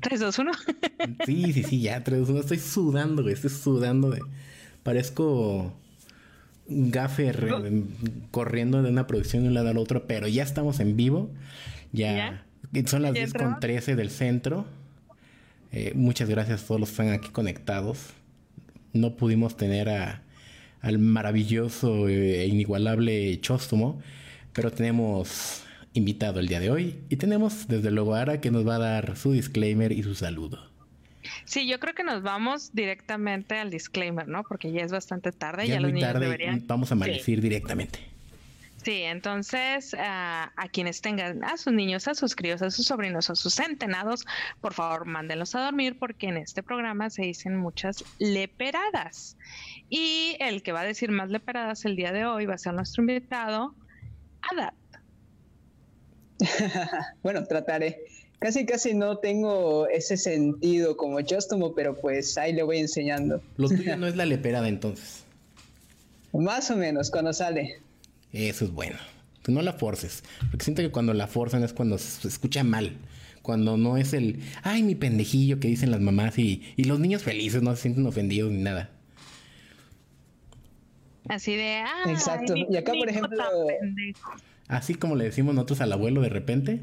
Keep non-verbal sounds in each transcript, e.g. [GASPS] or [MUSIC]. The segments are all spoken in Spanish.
3, 2, 1. sí, sí, sí, ya, 3, 2, 1. Estoy sudando, güey. Estoy sudando de. Parezco un gaffer corriendo de una producción de un lado al otro, pero ya estamos en vivo. Ya. Son las 10 con 13 del centro. Eh, muchas gracias a todos los que están aquí conectados. No pudimos tener a, al maravilloso e inigualable Chóstomo, pero tenemos invitado el día de hoy y tenemos desde luego a Ara que nos va a dar su disclaimer y su saludo. Sí, yo creo que nos vamos directamente al disclaimer, ¿no? Porque ya es bastante tarde. Ya, ya los niños tarde, deberían... Vamos a maldecir directamente. Sí, entonces a, quienes tengan a sus niños, a sus críos, a sus sobrinos, a sus centenados, por favor mándenlos a dormir porque en este programa se dicen muchas leperadas. Y el que va a decir más leperadas el día de hoy va a ser nuestro invitado, Adap. [LAUGHS] bueno, trataré. Casi, casi no tengo ese sentido como Chostomo, pero pues ahí le voy enseñando. Lo tuyo [LAUGHS] no es la leperada entonces. Más o menos, cuando sale. Eso es bueno. Que no la forces. Porque siento que cuando la forzan es cuando se escucha mal. Cuando no es el, ay, mi pendejillo que dicen las mamás y, y los niños felices no se sienten ofendidos ni nada. Así de, ah, Exacto. Y acá, por ejemplo, así como le decimos nosotros al abuelo de repente.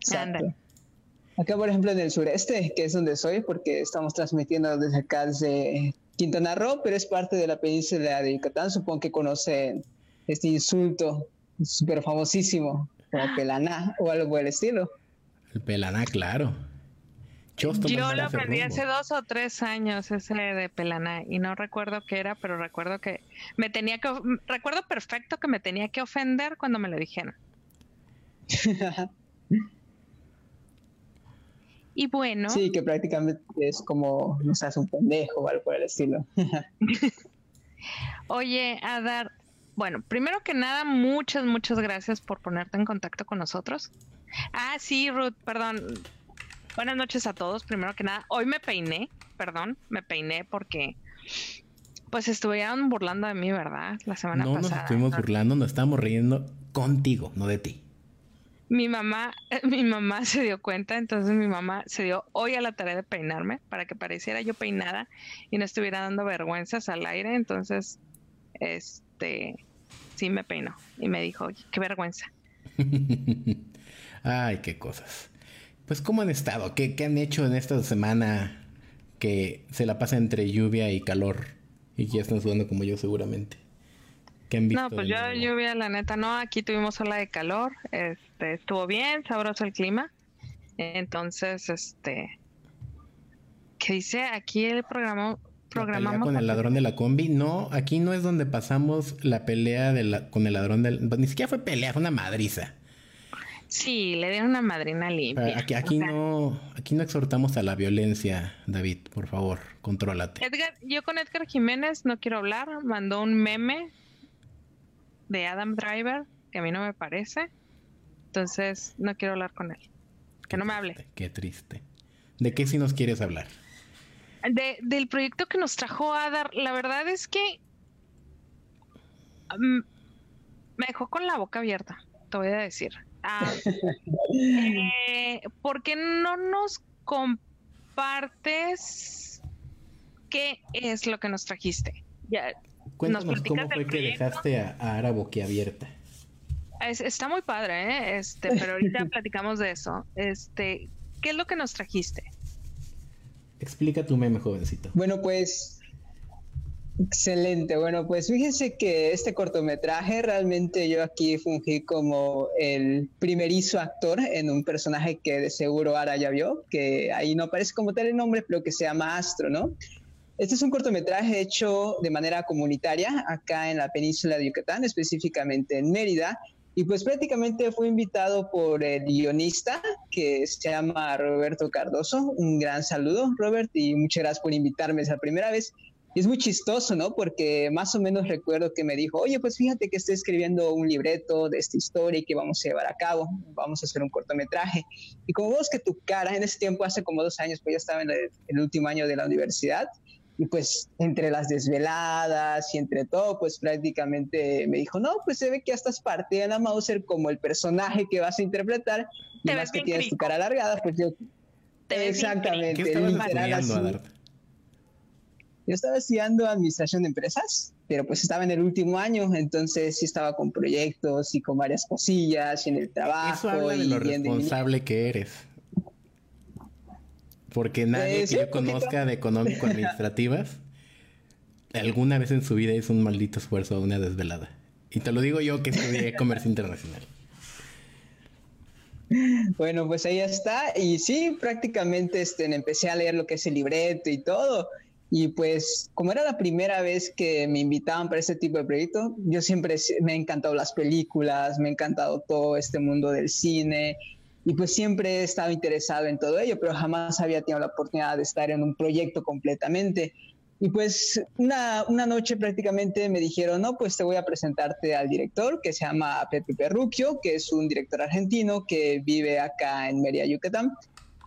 Exacto. Acá, por ejemplo, en el sureste, que es donde soy, porque estamos transmitiendo desde acá, desde Quintana Roo, pero es parte de la península de Yucatán. Supongo que conocen este insulto súper famosísimo, como [GASPS] pelaná o algo por el estilo. El pelaná, claro. Yo lo aprendí hace dos o tres años ese de pelaná y no recuerdo qué era, pero recuerdo que me tenía que recuerdo perfecto que me tenía que ofender cuando me lo dijeron. [LAUGHS] Y bueno. Sí, que prácticamente es como no seas un pendejo o algo por el estilo. [LAUGHS] Oye, Adar, bueno, primero que nada, muchas, muchas gracias por ponerte en contacto con nosotros. Ah, sí, Ruth, perdón. Buenas noches a todos, primero que nada. Hoy me peiné, perdón, me peiné porque pues estuvieron burlando de mí, ¿verdad? La semana pasada. No nos estuvimos burlando, nos estábamos riendo contigo, no de ti mi mamá, mi mamá se dio cuenta, entonces mi mamá se dio hoy a la tarea de peinarme para que pareciera yo peinada y no estuviera dando vergüenzas al aire, entonces, este, sí me peinó y me dijo, qué vergüenza. [LAUGHS] Ay, qué cosas. Pues, ¿cómo han estado? ¿Qué, ¿Qué, han hecho en esta semana que se la pasa entre lluvia y calor? Y que ya están sudando como yo seguramente. No, pues yo lluvia, la neta, no. Aquí tuvimos ola de calor. Este, estuvo bien, sabroso el clima. Entonces, este. ¿Qué dice? Aquí el programa. Programamos. con el ladrón de la combi. No, aquí no es donde pasamos la pelea de la, con el ladrón del. Ni siquiera fue pelea, fue una madriza. Sí, le dieron una madrina limpia. Aquí, aquí no, aquí no exhortamos a la violencia, David, por favor, contrólate. Edgar, yo con Edgar Jiménez no quiero hablar, mandó un meme de Adam Driver, que a mí no me parece. Entonces, no quiero hablar con él. Que no me hable. Qué triste. ¿De qué si nos quieres hablar? De, del proyecto que nos trajo Adam. La verdad es que mm, me dejó con la boca abierta, te voy a decir. Ah, [LAUGHS] eh, ¿Por qué no nos compartes qué es lo que nos trajiste? Ya, Cuéntanos cómo fue que dejaste a, Ara boquiabierta. está muy padre, ¿eh? Este, pero ahorita [LAUGHS] platicamos de eso. Este, ¿qué es lo que nos trajiste? Explica tu meme, jovencito. Bueno, pues Excelente, bueno, pues fíjense que este cortometraje realmente yo aquí fungí como el primerizo actor en un personaje que de seguro Ara ya vio, que ahí no aparece como tal el nombre, pero que se llama Astro, ¿no? Este es un cortometraje hecho de manera comunitaria acá en la península de Yucatán, específicamente en Mérida. Y pues prácticamente fue invitado por el guionista que se llama Roberto Cardoso. Un gran saludo, Robert, y muchas gracias por invitarme esa primera vez. Y es muy chistoso, ¿no? Porque más o menos recuerdo que me dijo, oye, pues fíjate que estoy escribiendo un libreto de esta historia y que vamos a llevar a cabo, vamos a hacer un cortometraje. Y como vos que tu cara en ese tiempo, hace como dos años, pues ya estaba en el último año de la universidad, y pues entre las desveladas y entre todo, pues prácticamente me dijo, no, pues se ve que ya estás parte de la Mauser como el personaje que vas a interpretar y más que tienes tu cara alargada, pues yo... Exactamente, literal Yo estaba estudiando administración de empresas, pero pues estaba en el último año, entonces sí estaba con proyectos y con varias cosillas y en el trabajo. Eso y de lo responsable que eres. Porque nadie eh, que yo conozca de económico-administrativas alguna vez en su vida hizo un maldito esfuerzo una desvelada. Y te lo digo yo que estudié [LAUGHS] comercio internacional. Bueno, pues ahí está. Y sí, prácticamente este, empecé a leer lo que es el libreto y todo. Y pues como era la primera vez que me invitaban para este tipo de proyecto, yo siempre me han encantado las películas, me ha encantado todo este mundo del cine y pues siempre he estado interesado en todo ello, pero jamás había tenido la oportunidad de estar en un proyecto completamente. Y pues una, una, noche prácticamente me dijeron, no, pues te voy a presentarte al director que se llama Pepe Perruquio, que es un director argentino que vive acá en Mérida, Yucatán,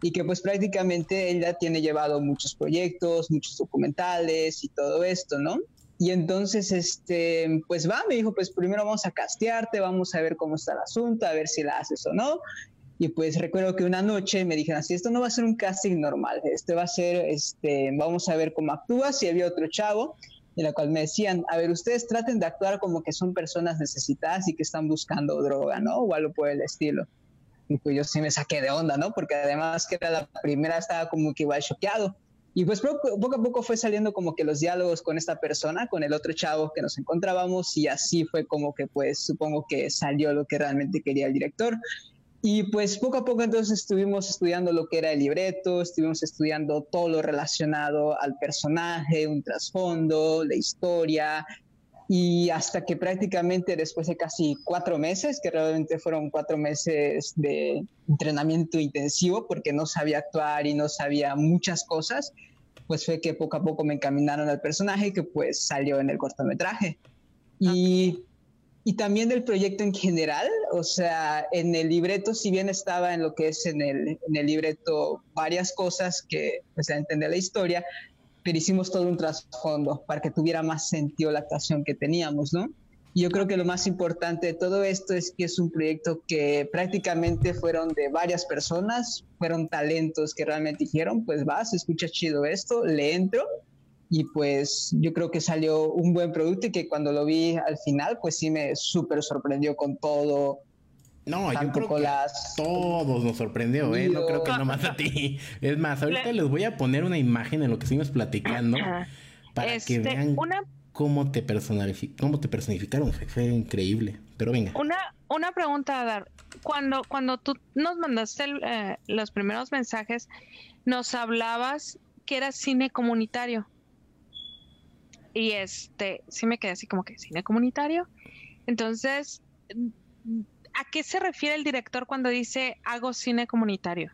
y que pues prácticamente él ya tiene llevado muchos proyectos, muchos documentales y todo esto, ¿no? Y entonces, este, pues va, me dijo, pues primero vamos a castearte, vamos a ver cómo está el asunto, a ver si la haces o no. Y pues recuerdo que una noche me dijeron así, esto no va a ser un casting normal, este va a ser, este, vamos a ver cómo actúas. Y había otro chavo en la cual me decían, a ver, ustedes traten de actuar como que son personas necesitadas y que están buscando droga, ¿no? O algo por el estilo. Y pues yo sí me saqué de onda, ¿no? Porque además que era la primera, estaba como que igual choqueado. Y pues poco, a poco fue saliendo como que los diálogos con esta persona, con el otro chavo que nos encontrábamos y así fue como que pues supongo que salió lo que realmente quería el director. Y pues poco a poco entonces estuvimos estudiando lo que era el libreto, estuvimos estudiando todo lo relacionado al personaje, un trasfondo, la historia, y hasta que prácticamente después de casi cuatro meses, que realmente fueron cuatro meses de entrenamiento intensivo porque no sabía actuar y no sabía muchas cosas, pues fue que poco a poco me encaminaron al personaje que pues salió en el cortometraje. Y y también del proyecto en general, o sea, en el libreto, si bien estaba en lo que es en el, en el libreto varias cosas que pues a entender la historia, pero hicimos todo un trasfondo para que tuviera más sentido la actuación que teníamos, ¿no? Y yo creo que lo más importante de todo esto es que es un proyecto que prácticamente fueron de varias personas, fueron talentos que realmente dijeron, pues va, se escucha chido esto, le entro y pues yo creo que salió un buen producto y que cuando lo vi al final, pues sí me súper sorprendió con todo. No, yo creo que todos nos sorprendió, ¿eh? No creo que nomás a ti. [LAUGHS] Es más, ahorita les voy a poner una imagen en lo que seguimos platicando para que este, vean cómo, te cómo te personificaron. Fue increíble. Pero venga. Una, una pregunta, Dar. Cuando, cuando tú nos mandaste eh, los primeros mensajes, nos hablabas que era cine comunitario. Y este, sí me quedé así como que cine comunitario. Entonces, ¿a qué se refiere el director cuando dice hago cine comunitario?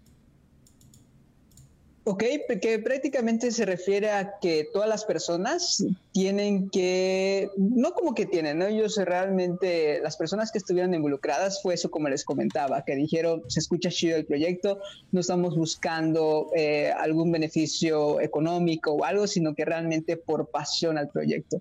Ok, que prácticamente se refiere a que todas las personas tienen que, no como que tienen, ¿no? ellos realmente, las personas que estuvieron involucradas fue eso como les comentaba, que dijeron, se escucha chido el proyecto, no estamos buscando eh, algún beneficio económico o algo, sino que realmente por pasión al proyecto.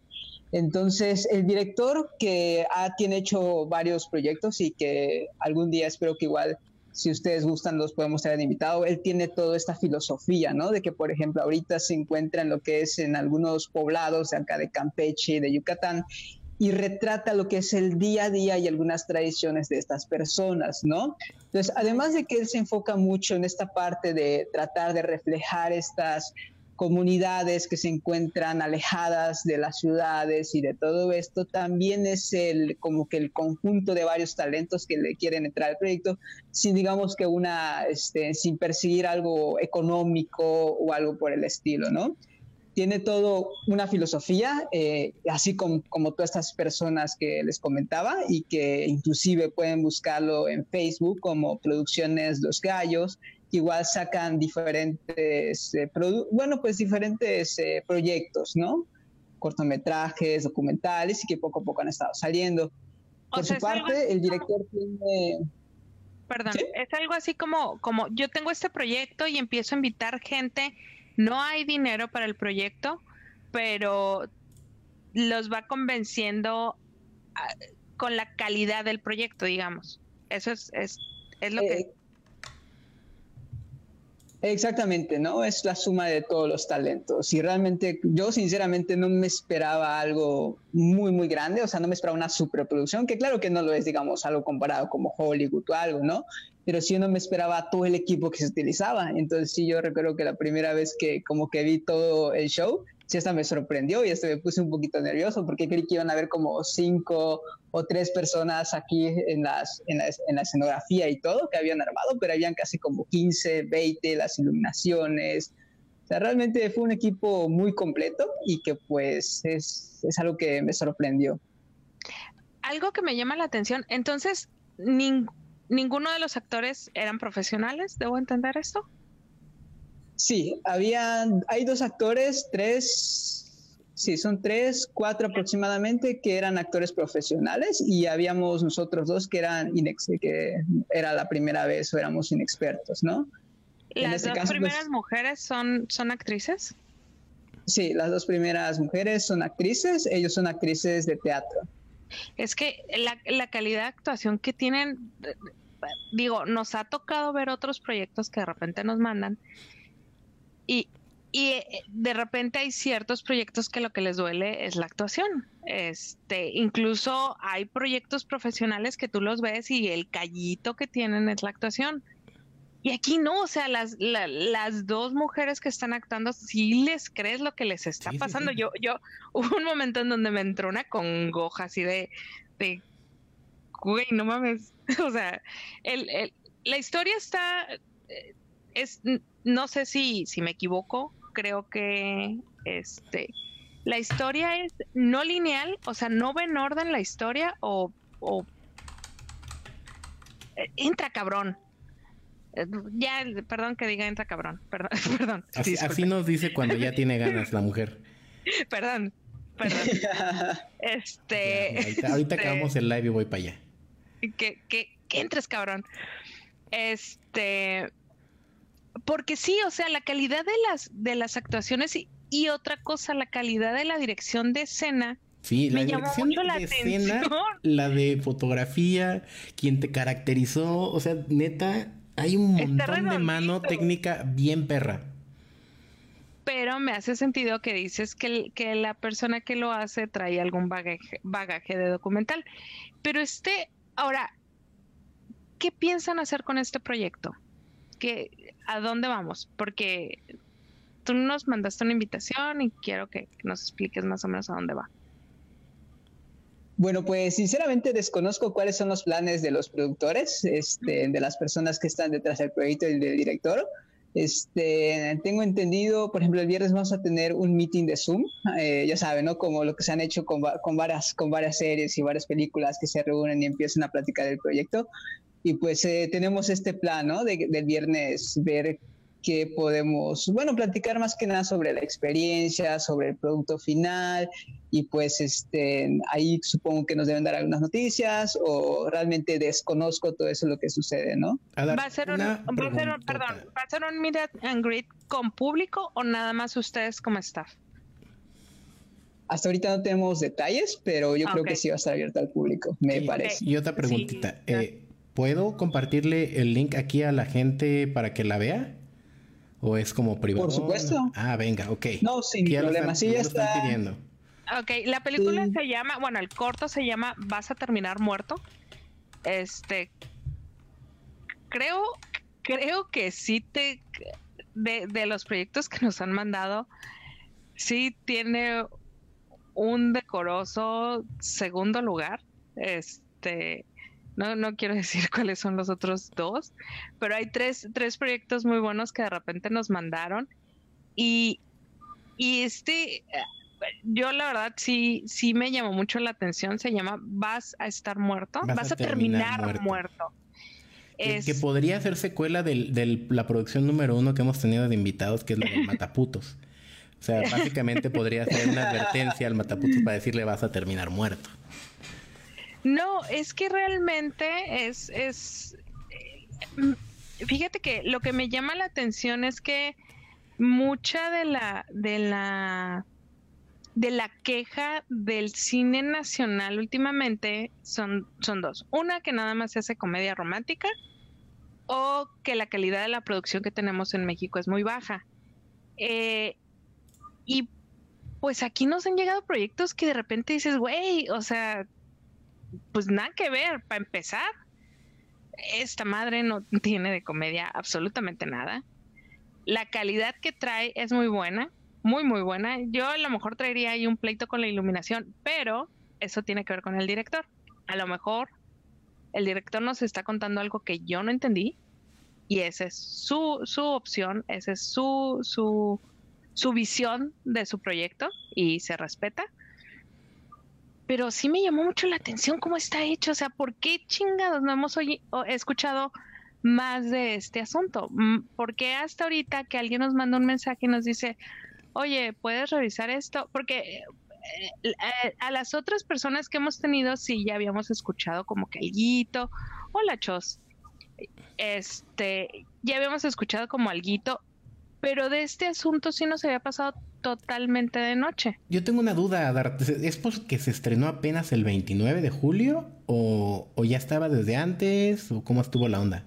Entonces, el director que ha, tiene hecho varios proyectos y que algún día espero que igual si ustedes gustan, los podemos tener invitado. Él tiene toda esta filosofía, ¿no? De que, por ejemplo, ahorita se encuentra en lo que es en algunos poblados de acá de Campeche de Yucatán y retrata lo que es el día a día y algunas tradiciones de estas personas, ¿no? Entonces, además de que él se enfoca mucho en esta parte de tratar de reflejar estas comunidades que se encuentran alejadas de las ciudades y de todo esto, también es el como que el conjunto de varios talentos que le quieren entrar al proyecto, sin digamos que una, este, sin perseguir algo económico o algo por el estilo, ¿no? Tiene todo una filosofía, eh, así como, como todas estas personas que les comentaba y que inclusive pueden buscarlo en Facebook como Producciones Los Gallos, igual sacan diferentes, eh, bueno, pues diferentes eh, proyectos, ¿no? Cortometrajes, documentales y que poco a poco han estado saliendo. Por su parte, el director tiene... Perdón, es algo así como, como yo tengo este proyecto y empiezo a invitar gente, no hay dinero para el proyecto, pero los va convenciendo ah, con la calidad del proyecto, digamos. Eso es, es, es lo que... Exactamente, ¿no? Es la suma de todos los talentos. Y realmente yo sinceramente no me esperaba algo muy, muy grande, o sea, no me esperaba una superproducción, que claro que no lo es, digamos, algo comparado como Hollywood o algo, ¿no? Pero sí no me esperaba todo el equipo que se utilizaba. Entonces sí, yo recuerdo que la primera vez que como que vi todo el show, sí hasta me sorprendió y hasta me puse un poquito nervioso porque creí que iban a haber como cinco o tres personas aquí en, las, en, la, en la escenografía y todo que habían armado, pero habían casi como 15, 20, las iluminaciones. O sea, realmente fue un equipo muy completo y que pues es, es algo que me sorprendió. Algo que me llama la atención, entonces, ninguno de los actores eran profesionales, ¿debo entender esto? Sí, había, hay dos actores, tres, sí, son tres, cuatro aproximadamente que eran actores profesionales y habíamos nosotros dos que eran inex, que era la primera vez o éramos inexpertos, ¿no? ¿Las este dos pues, primeras mujeres son, son actrices? Sí, las dos primeras mujeres son actrices, ellos son actrices de teatro. Es que la, la calidad de actuación que tienen, digo, nos ha tocado ver otros proyectos que de repente nos mandan y, eh, de repente hay ciertos proyectos que lo que les duele es la actuación. Este, incluso hay proyectos profesionales que tú los ves y el callito que tienen es la actuación. Y aquí no, o sea, las, las dos mujeres que están actuando, sí les crees lo que les está pasando. Yo, yo, hubo un momento en donde me entró una congoja así de, de güey, no mames. [LAUGHS] O sea, el, el, la historia está, eh, es, no sé si, si me equivoco, creo que este la historia es no lineal, o sea, no va en orden la historia o, o eh, entra cabrón. Eh, ya, perdón que diga entra cabrón, [LAUGHS] perdón, perdón. Así, nos dice cuando ya tiene ganas la mujer. [LAUGHS] perdón, perdón. [LAUGHS] este. ahorita, este, acabamos el live y voy para allá. Que, que, que entres cabrón. Este porque sí, o sea, la calidad de las, de las actuaciones y, otra cosa, la calidad de la dirección de escena. Sí, la dirección de la escena, la de fotografía, quien te caracterizó, o sea, neta, hay un montón de mano técnica bien perra. Pero me hace sentido que dices que, que la persona que lo hace trae algún bagaje, bagaje de documental. Pero este, ahora, ¿qué piensan hacer con este proyecto? ¿A dónde vamos? Porque tú nos mandaste una invitación y quiero que, nos expliques más o menos a dónde va. Bueno, pues sinceramente desconozco cuáles son los planes de los productores, este, de las personas que están detrás del proyecto y del director. Este, tengo entendido, por ejemplo, el viernes vamos a tener un meeting de Zoom, eh, ya saben, ¿no? Como lo que se han hecho con, con, varias, con varias series y varias películas que se reúnen y empiezan a platicar del proyecto. Y pues eh, tenemos este plan, ¿no? De, del viernes ver qué podemos, bueno, platicar más que nada sobre la experiencia, sobre el producto final y pues este, ahí supongo que nos deben dar algunas noticias o realmente desconozco todo eso lo que sucede, ¿no? va a ser un, va a ser perdón, va a ser un meet and greet con público o nada más ustedes como staff. Hasta ahorita no tenemos detalles, pero yo creo que sí va a estar abierto al público, me parece. Y otra preguntita, eh, ¿Puedo compartirle el link aquí a la gente para que la vea? ¿O es como privado? Por supuesto. Ah, venga, ok. No, sin problema. sí, ya está. pidiendo. Ok, la película se llama, bueno, el corto se llama Vas a terminar muerto. Este. Creo, creo que sí te. De, de los proyectos que nos han mandado, sí tiene un decoroso segundo lugar. Este no, no quiero [LAUGHS] decir cuáles son los otros dos, pero hay tres, tres proyectos muy buenos que de repente nos mandaron. Y, y este, yo la verdad sí, sí me llamó mucho la atención. Se llama Vas a estar muerto, vas, a, terminar, muerto. Que, podría ser secuela de la producción número uno que hemos tenido de invitados, que es la de [LAUGHS] Mataputos. O sea, básicamente podría ser una advertencia al Mataputos para decirle vas a terminar muerto. No, es que realmente es, es, eh, fíjate que lo que me llama la atención es que mucha de la, de la, de la queja del cine nacional últimamente son, son dos. Una que nada más se hace comedia romántica o que la calidad de la producción que tenemos en México es muy baja. Eh, y pues aquí nos han llegado proyectos que de repente dices, güey, o sea, pues nada que ver, para empezar. Esta madre no [LAUGHS] tiene de comedia absolutamente nada. La calidad que trae es muy buena, muy, muy buena. Yo a lo mejor traería ahí un pleito con la iluminación, pero eso tiene que ver con el director. A lo mejor el director nos está contando algo que yo no entendí y esa es su, su opción, esa es su, su, su visión de su proyecto y se respeta. Pero sí me llamó mucho la atención cómo está hecho, o sea, ¿por qué chingados no hemos escuchado más de este asunto? Mm, ¿Por qué hasta ahorita que alguien nos manda un mensaje y nos dice, oye, ¿puedes revisar esto? Porque eh, eh, a las otras personas que hemos tenido, sí, ya habíamos escuchado como que el guito, hola Chos, este, ya habíamos escuchado como alguito, pero de este asunto sí nos había pasado totalmente de noche. Yo tengo una duda, ¿es porque se estrenó apenas el 29 de julio o, o ya estaba desde antes o cómo estuvo la onda?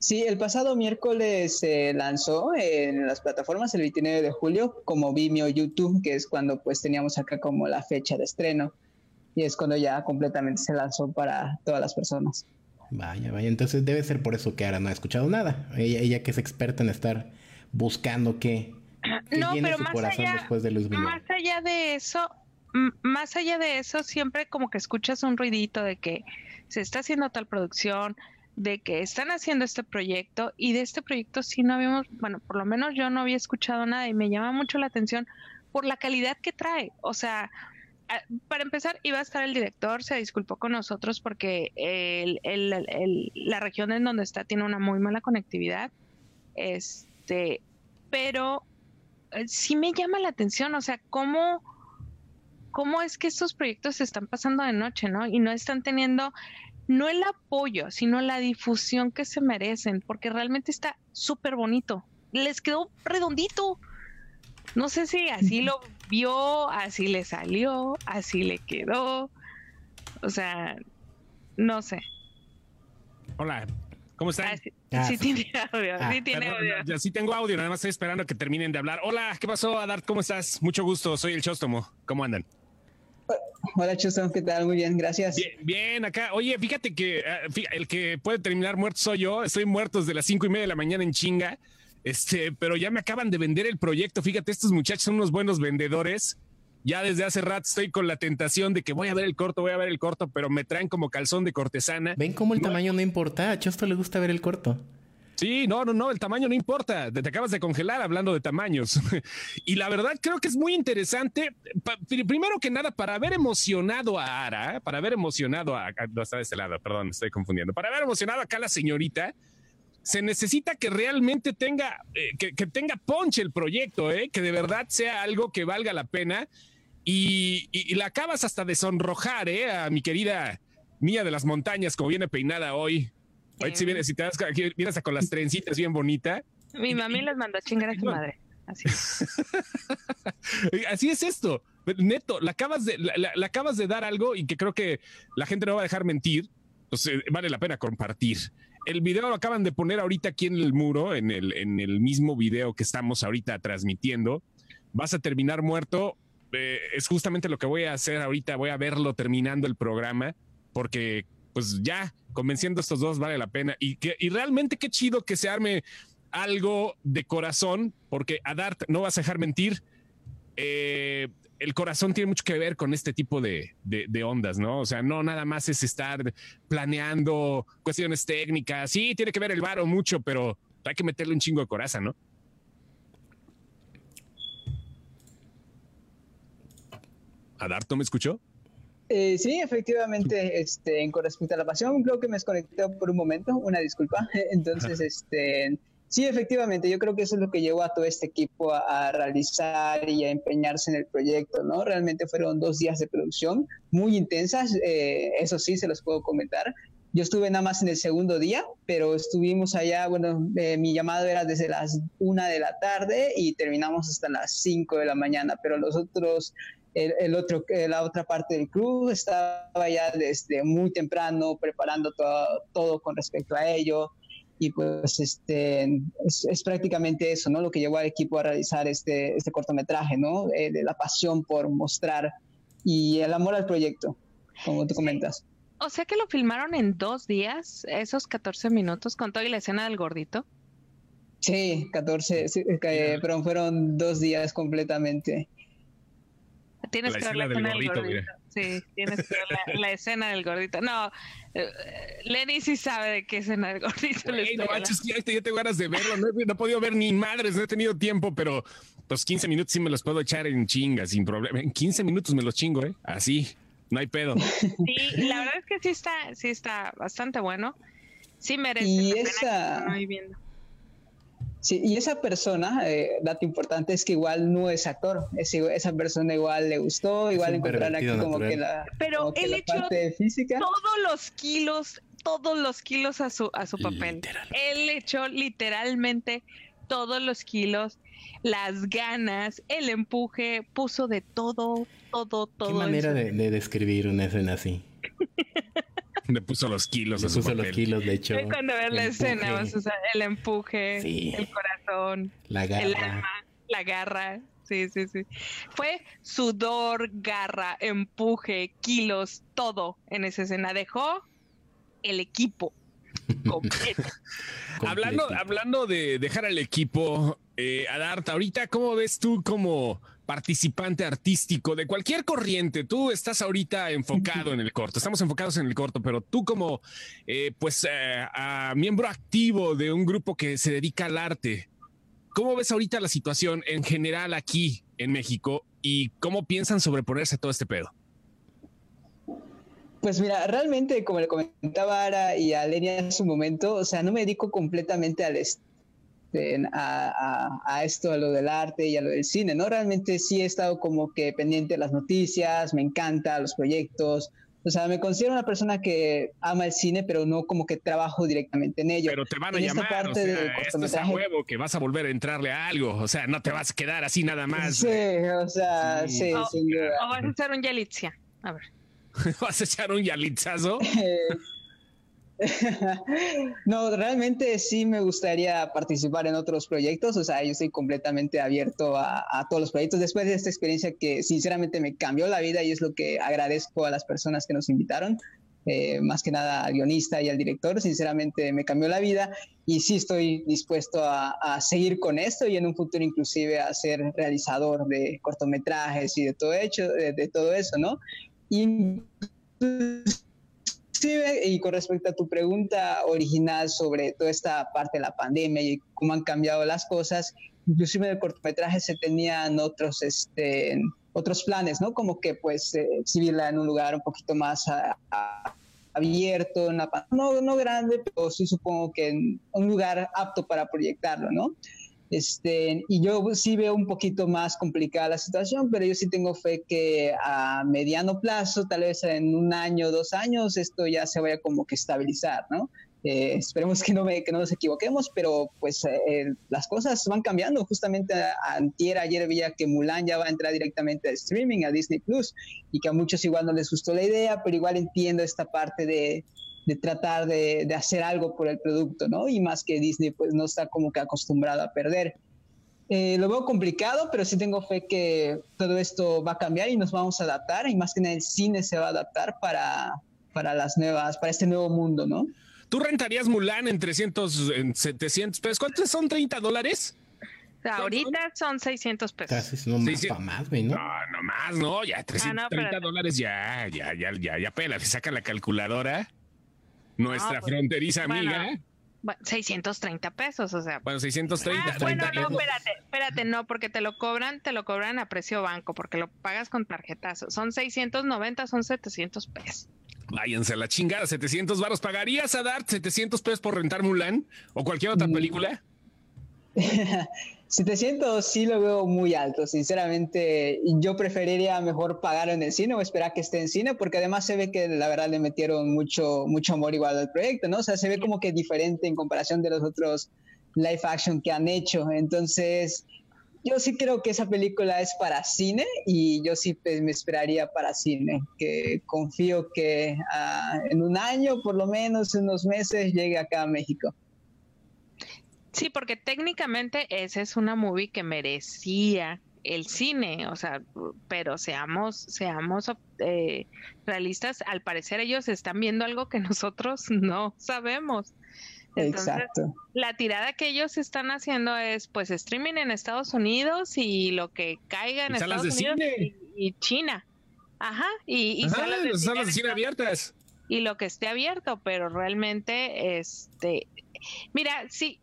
Sí, el pasado miércoles se lanzó en las plataformas el 29 de julio como Vimeo YouTube, que es cuando pues teníamos acá como la fecha de estreno y es cuando ya completamente se lanzó para todas las personas. Vaya, vaya, entonces debe ser por eso que ahora no ha escuchado nada. Ella, ella que es experta en estar buscando qué, no, pero más allá, después de Luis Más allá de eso, más allá de eso, siempre como que escuchas un ruidito de que se está haciendo tal producción, de que están haciendo este proyecto y de este proyecto sí no habíamos, bueno, por lo menos yo no había escuchado nada y me llama mucho la atención por la calidad que trae. O sea, para empezar, iba a estar el director, se disculpó con nosotros porque el, el, la región en donde está tiene una muy mala conectividad. Este, pero eh, sí me llama la atención, o sea, cómo, cómo es que estos proyectos se están pasando de noche, ¿no? Y no están teniendo no el apoyo, sino la difusión que se merecen, porque realmente está súper bonito. Les quedó redondito. No sé si así lo [LAUGHS] vio, así le salió, así le quedó. O sea, no sé. Hola, ¿cómo están? Ah, sí, ah, tiene audio, sí ah, tiene audio. Sí tengo audio, nada más estoy esperando que terminen de hablar. Hola, ¿qué pasó, Adart? ¿Cómo estás? Mucho gusto, soy el Chóstomo. ¿Cómo andan? Hola Chuso, ¿qué tal? Muy bien, gracias. Bien, acá. Oye, fíjate que eh, el que puede terminar muerto soy yo. Estoy muerto desde las cinco y media de la mañana en chinga. Este, pero ya me acaban de vender el proyecto. Fíjate, estos muchachos son unos buenos vendedores. Ya desde hace rato estoy con la tentación de que voy a ver el corto, voy a ver el corto, pero me traen como calzón de cortesana. Ven cómo el tamaño no importa. A Chosto le gusta ver el corto. Sí, no, no, no, el tamaño no importa. Te, acabas de congelar hablando de tamaños. [LAUGHS] y la verdad creo que es muy interesante. primero que nada, para haber emocionado a Ara, para haber emocionado a... No, está de este lado, perdón, estoy confundiendo. Para haber emocionado acá a la señorita, se necesita que realmente tenga, eh, que, tenga ponche el proyecto, eh, que de verdad sea algo que valga la pena. Y, y, la acabas hasta de sonrojar, ¿eh? A mi querida Mía de las Montañas, como viene peinada hoy. Hoy si vienes, si te das, vienes con las trencitas bien bonita. Mi mami las mandó a chingar a su madre. Así. [LAUGHS] Así es esto. Neto, la acabas, de, la, acabas de dar algo y que creo que la gente no va a dejar mentir. Entonces, vale la pena compartir. El video lo acaban de poner ahorita aquí en el muro, en el, en el mismo video que estamos ahorita transmitiendo. Vas a terminar muerto. Eh, es justamente lo que voy a hacer ahorita. Voy a verlo terminando el programa porque pues ya convenciendo a estos dos vale la pena. Y, que, y realmente qué chido que se arme algo de corazón, porque a Dart no vas a dejar mentir. Eh, el corazón tiene mucho que ver con este tipo de, de, ondas, ¿no? O sea, no nada más es estar planeando cuestiones técnicas. Sí, tiene que ver el varo mucho, pero hay que meterle un chingo de coraza, ¿no? ¿Adart no me escuchó? Eh, sí, efectivamente, este, en con respecto a la pasión, creo que me desconecté por un momento, una disculpa. [LAUGHS] Entonces, este, sí, efectivamente, yo creo que eso es lo que llevó a todo este equipo a, realizar y a empeñarse en el proyecto, ¿no? Realmente fueron dos días de producción muy intensas, eh, eso sí, se los puedo comentar. Yo estuve nada más en el segundo día, pero estuvimos allá, bueno, eh, mi llamado era desde las una de la tarde y terminamos hasta las cinco de la mañana, pero los otros el, otro, la otra parte del club estaba ya desde muy temprano preparando todo, todo con respecto a ello y pues este es, prácticamente eso, ¿no? Lo que llevó al equipo a realizar este, este cortometraje, ¿no? Eh, de la pasión por mostrar y el amor al proyecto, como tú comentas. O sea que lo filmaron en dos días, esos 14 minutos, con toda la escena del gordito. Sí, 14, eh, pero fueron dos días completamente. Tienes que ver la escena del gordito. Sí, tienes [LAUGHS] que ver la, escena del gordito. No, eh, Lenny sí sabe de qué escena del gordito le no manches, ya, tengo ganas de verlo. No he, podido ver ni madres, no he tenido tiempo, pero los 15 minutos sí me los puedo echar en chinga, sin problema. En 15 minutos me los chingo, ¿eh? Así, no hay pedo. Sí, la verdad es que sí está, sí está bastante bueno. Sí merece y esa... viendo. Sí, y esa persona, eh, dato importante es que igual no es actor, es, esa persona igual le gustó, igual encontrar aquí como que la, Pero él echó física. todos los kilos, todos los kilos a su, a su papel. Él echó literalmente todos los kilos, las ganas, el empuje, puso de todo, todo, todo. ¿Qué manera de, de describir una escena así? [LAUGHS] [LAUGHS] Le puso los kilos. Le puso los kilos, de hecho. Cuando ves la escena, vas a el empuje, el corazón, la garra. el alma, la garra. Sí, sí, sí. Fue sudor, garra, empuje, kilos, todo en esa escena. Dejó el equipo [LAUGHS] completo. hablando, hablando de dejar al equipo, eh, Adarta, ahorita, ¿cómo ves tú como participante artístico de cualquier corriente. Tú estás ahorita enfocado en el corto, estamos enfocados en el corto, pero tú como eh, pues eh, miembro activo de un grupo que se dedica al arte, ¿cómo ves ahorita la situación en general aquí en México y cómo piensan sobreponerse a todo este pedo? Pues mira, realmente, como le comentaba Ara y a Lenia en su momento, o sea, no me dedico completamente al, a, a, esto, a lo del arte y a lo del cine, ¿no? Realmente sí he estado como que pendiente de las noticias, me encanta los proyectos, o sea, me considero una persona que ama el cine, pero no como que trabajo directamente en ello. Pero te van a llamar, parte o sea, es huevo que vas a volver a entrarle a algo, o sea, no te vas a quedar así nada más. Sí, o sea, sí, sin duda. O vas a echar un Yalitzia, a ver. [LAUGHS] ¿Vas a echar un Yalitzazo? [LAUGHS] [LAUGHS] no, realmente sí me gustaría participar en otros proyectos, o sea, yo estoy completamente abierto a, todos los proyectos después de esta experiencia que sinceramente me cambió la vida y es lo que agradezco a las personas que nos invitaron. Eh, más que nada al guionista y al director, sinceramente me cambió la vida y sí estoy dispuesto a, seguir con esto y en un futuro inclusive a ser realizador de cortometrajes y de todo hecho, de, de todo eso, ¿no? Y y con respecto a tu pregunta original sobre toda esta parte de la pandemia y cómo han cambiado las cosas, inclusive en el cortometraje se tenían otros, este, otros planes, ¿no? Como que pues exhibirla en un lugar un poquito más abierto, no, no grande, pero sí supongo que en un lugar apto para proyectarlo, ¿no? Este, y yo sí veo un poquito más complicada la situación, pero yo sí tengo fe que a mediano plazo, tal vez en un año, dos años, esto ya se vaya como que estabilizar, ¿no? Eh, esperemos que no, me, que no nos equivoquemos, pero pues eh, las cosas van cambiando. Justamente antier, ayer veía que Mulan ya va a entrar directamente al streaming, a Disney Plus, y que a muchos igual no les gustó la idea, pero igual entiendo esta parte de, de tratar de, de, hacer algo por el producto, ¿no? Y más que Disney pues no está como que acostumbrado a perder. Eh, lo veo complicado, pero sí tengo fe que todo esto va a cambiar y nos vamos a adaptar y más que en el cine se va a adaptar para, para las nuevas, para este nuevo mundo, ¿no? ¿Tú rentarías Mulan en 300, en 700 pesos? ¿Cuántos son 30 dólares? ahorita son 600 pesos. no más para más, ¿no? No, no más, no, ya 330 ah, dólares ya, ya, ya, ya, ya pela, saca la calculadora nuestra pues, fronteriza amiga. 630 pesos, o sea. Bueno, 630. Ah, bueno, no, espérate, espérate, no, porque te lo cobran, te lo cobran a precio banco, porque lo pagas con tarjetazo. Son 690, son 700 pesos. Váyanse a la chingada, 700 varos. ¿Pagarías a dar 700 pesos por rentar Mulan o cualquier otra mm. película? [LAUGHS] 700 sí lo veo muy alto, sinceramente. Yo preferiría mejor pagar en el cine o esperar que esté en cine, porque además se ve que la verdad le metieron mucho, mucho amor igual al proyecto, ¿no? O sea, se ve como que diferente en comparación de los otros live action que han hecho. Entonces, yo sí creo que esa película es para cine y yo sí pues, me esperaría para cine, que confío que ah, en un año, por lo menos, unos meses, llegue acá a México. Sí, porque técnicamente esa es una movie que merecía el cine, o sea, pero seamos, seamos eh, realistas, al parecer ellos están viendo algo que nosotros [LAUGHS] no sabemos. Exacto. La tirada que ellos están haciendo es pues streaming en Estados Unidos y lo que caiga en Estados Unidos y, China. Ajá, y, y salas, de, cine abiertas. Y lo que esté abierto, pero realmente, este, mira, sí,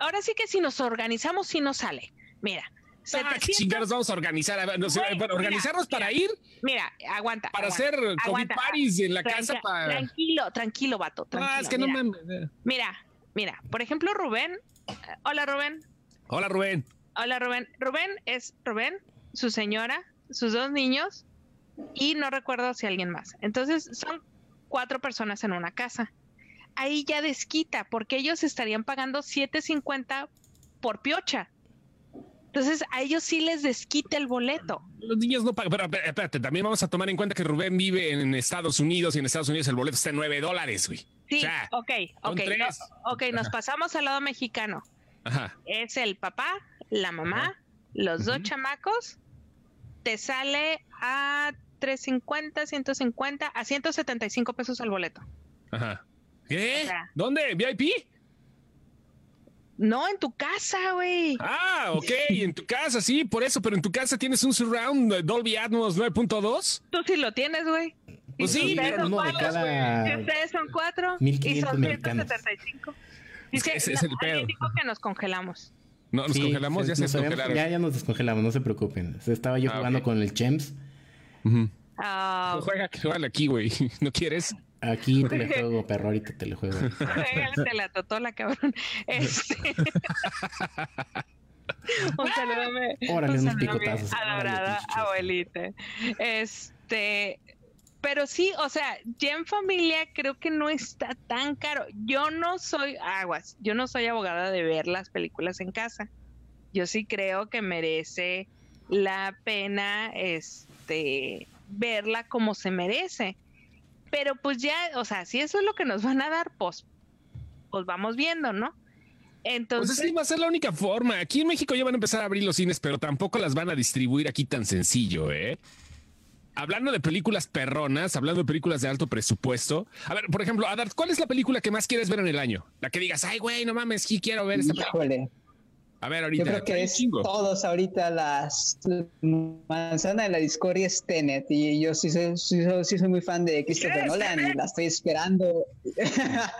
ahora sí que si nos organizamos, sí nos sale. Mira, Ah, ¿qué chingados vamos a organizar? para organizarnos para ir. Mira, aguanta. Para hacer parties en la casa. Para... Tranquilo, tranquilo, vato. Tranquilo, ah, es que no me. Mira, mira, por ejemplo, Rubén. Hola, Rubén. Hola, Rubén. Hola, Rubén. Rubén es Rubén, su señora, sus dos niños y no recuerdo si alguien más. Entonces, son cuatro personas en una casa. Ahí ya desquita, porque ellos estarían pagando 7.50 por piocha. Entonces a ellos sí les desquita el boleto. Los niños no pagan, pero espérate, también vamos a tomar en cuenta que Rubén vive en Estados Unidos y en Estados Unidos el boleto está en 9 dólares, güey. Sí, ok, ok. ok, nos pasamos al lado mexicano. Ajá. Es el papá, la mamá, los dos chamacos. Te sale a 350, 150, a 175 pesos el boleto. Ajá. ¿Qué? ¿Dónde? ¿VIP? No, en tu casa, güey. Ah, ok, en tu casa, sí, por eso, pero en tu casa tienes un surround Dolby Atmos 9.2. Tú sí lo tienes, güey. Pues sí, pero uno de cada... Ustedes son cuatro y son 175. Dice, ese es el pedo. que nos congelamos. No, nos congelamos, ya se descongelaron. Ya, ya nos descongelamos, no se preocupen. Estaba yo ah, jugando con el Chems. Uh -huh. uh, juega, juega aquí, güey. [LAUGHS] ¿No quieres? Aquí te le [LAUGHS] juego, perro, ahorita te le juego. [LAUGHS] te la totola, cabrón. [LAUGHS] Este... un saludo, Órale, unos picotazos. Adorada abuelita. Este, pero sí, o sea, ya en familia creo que no está tan caro. Yo no soy aguas, yo no soy abogada de ver las películas en casa. Yo sí creo que merece la pena este verla como se merece. Pero pues ya, o sea, si eso es lo que nos van a dar, pues, pues vamos viendo, ¿no? Entonces. Pues sí, va a ser la única forma. Aquí en México ya van a empezar a abrir los cines, pero tampoco las van a distribuir aquí tan sencillo, ¿eh? Hablando de películas perronas, hablando de películas de alto presupuesto. A ver, por ejemplo, Adart, ¿cuál es la película que más quieres ver en el año? La que digas, ay, güey, no mames, sí quiero ver esta película. A ver, ahorita. Yo creo que es todos ahorita las manzana de la discordia es Tenet y yo sí soy, sí, soy muy fan de Christopher Nolan y la estoy esperando. Ah,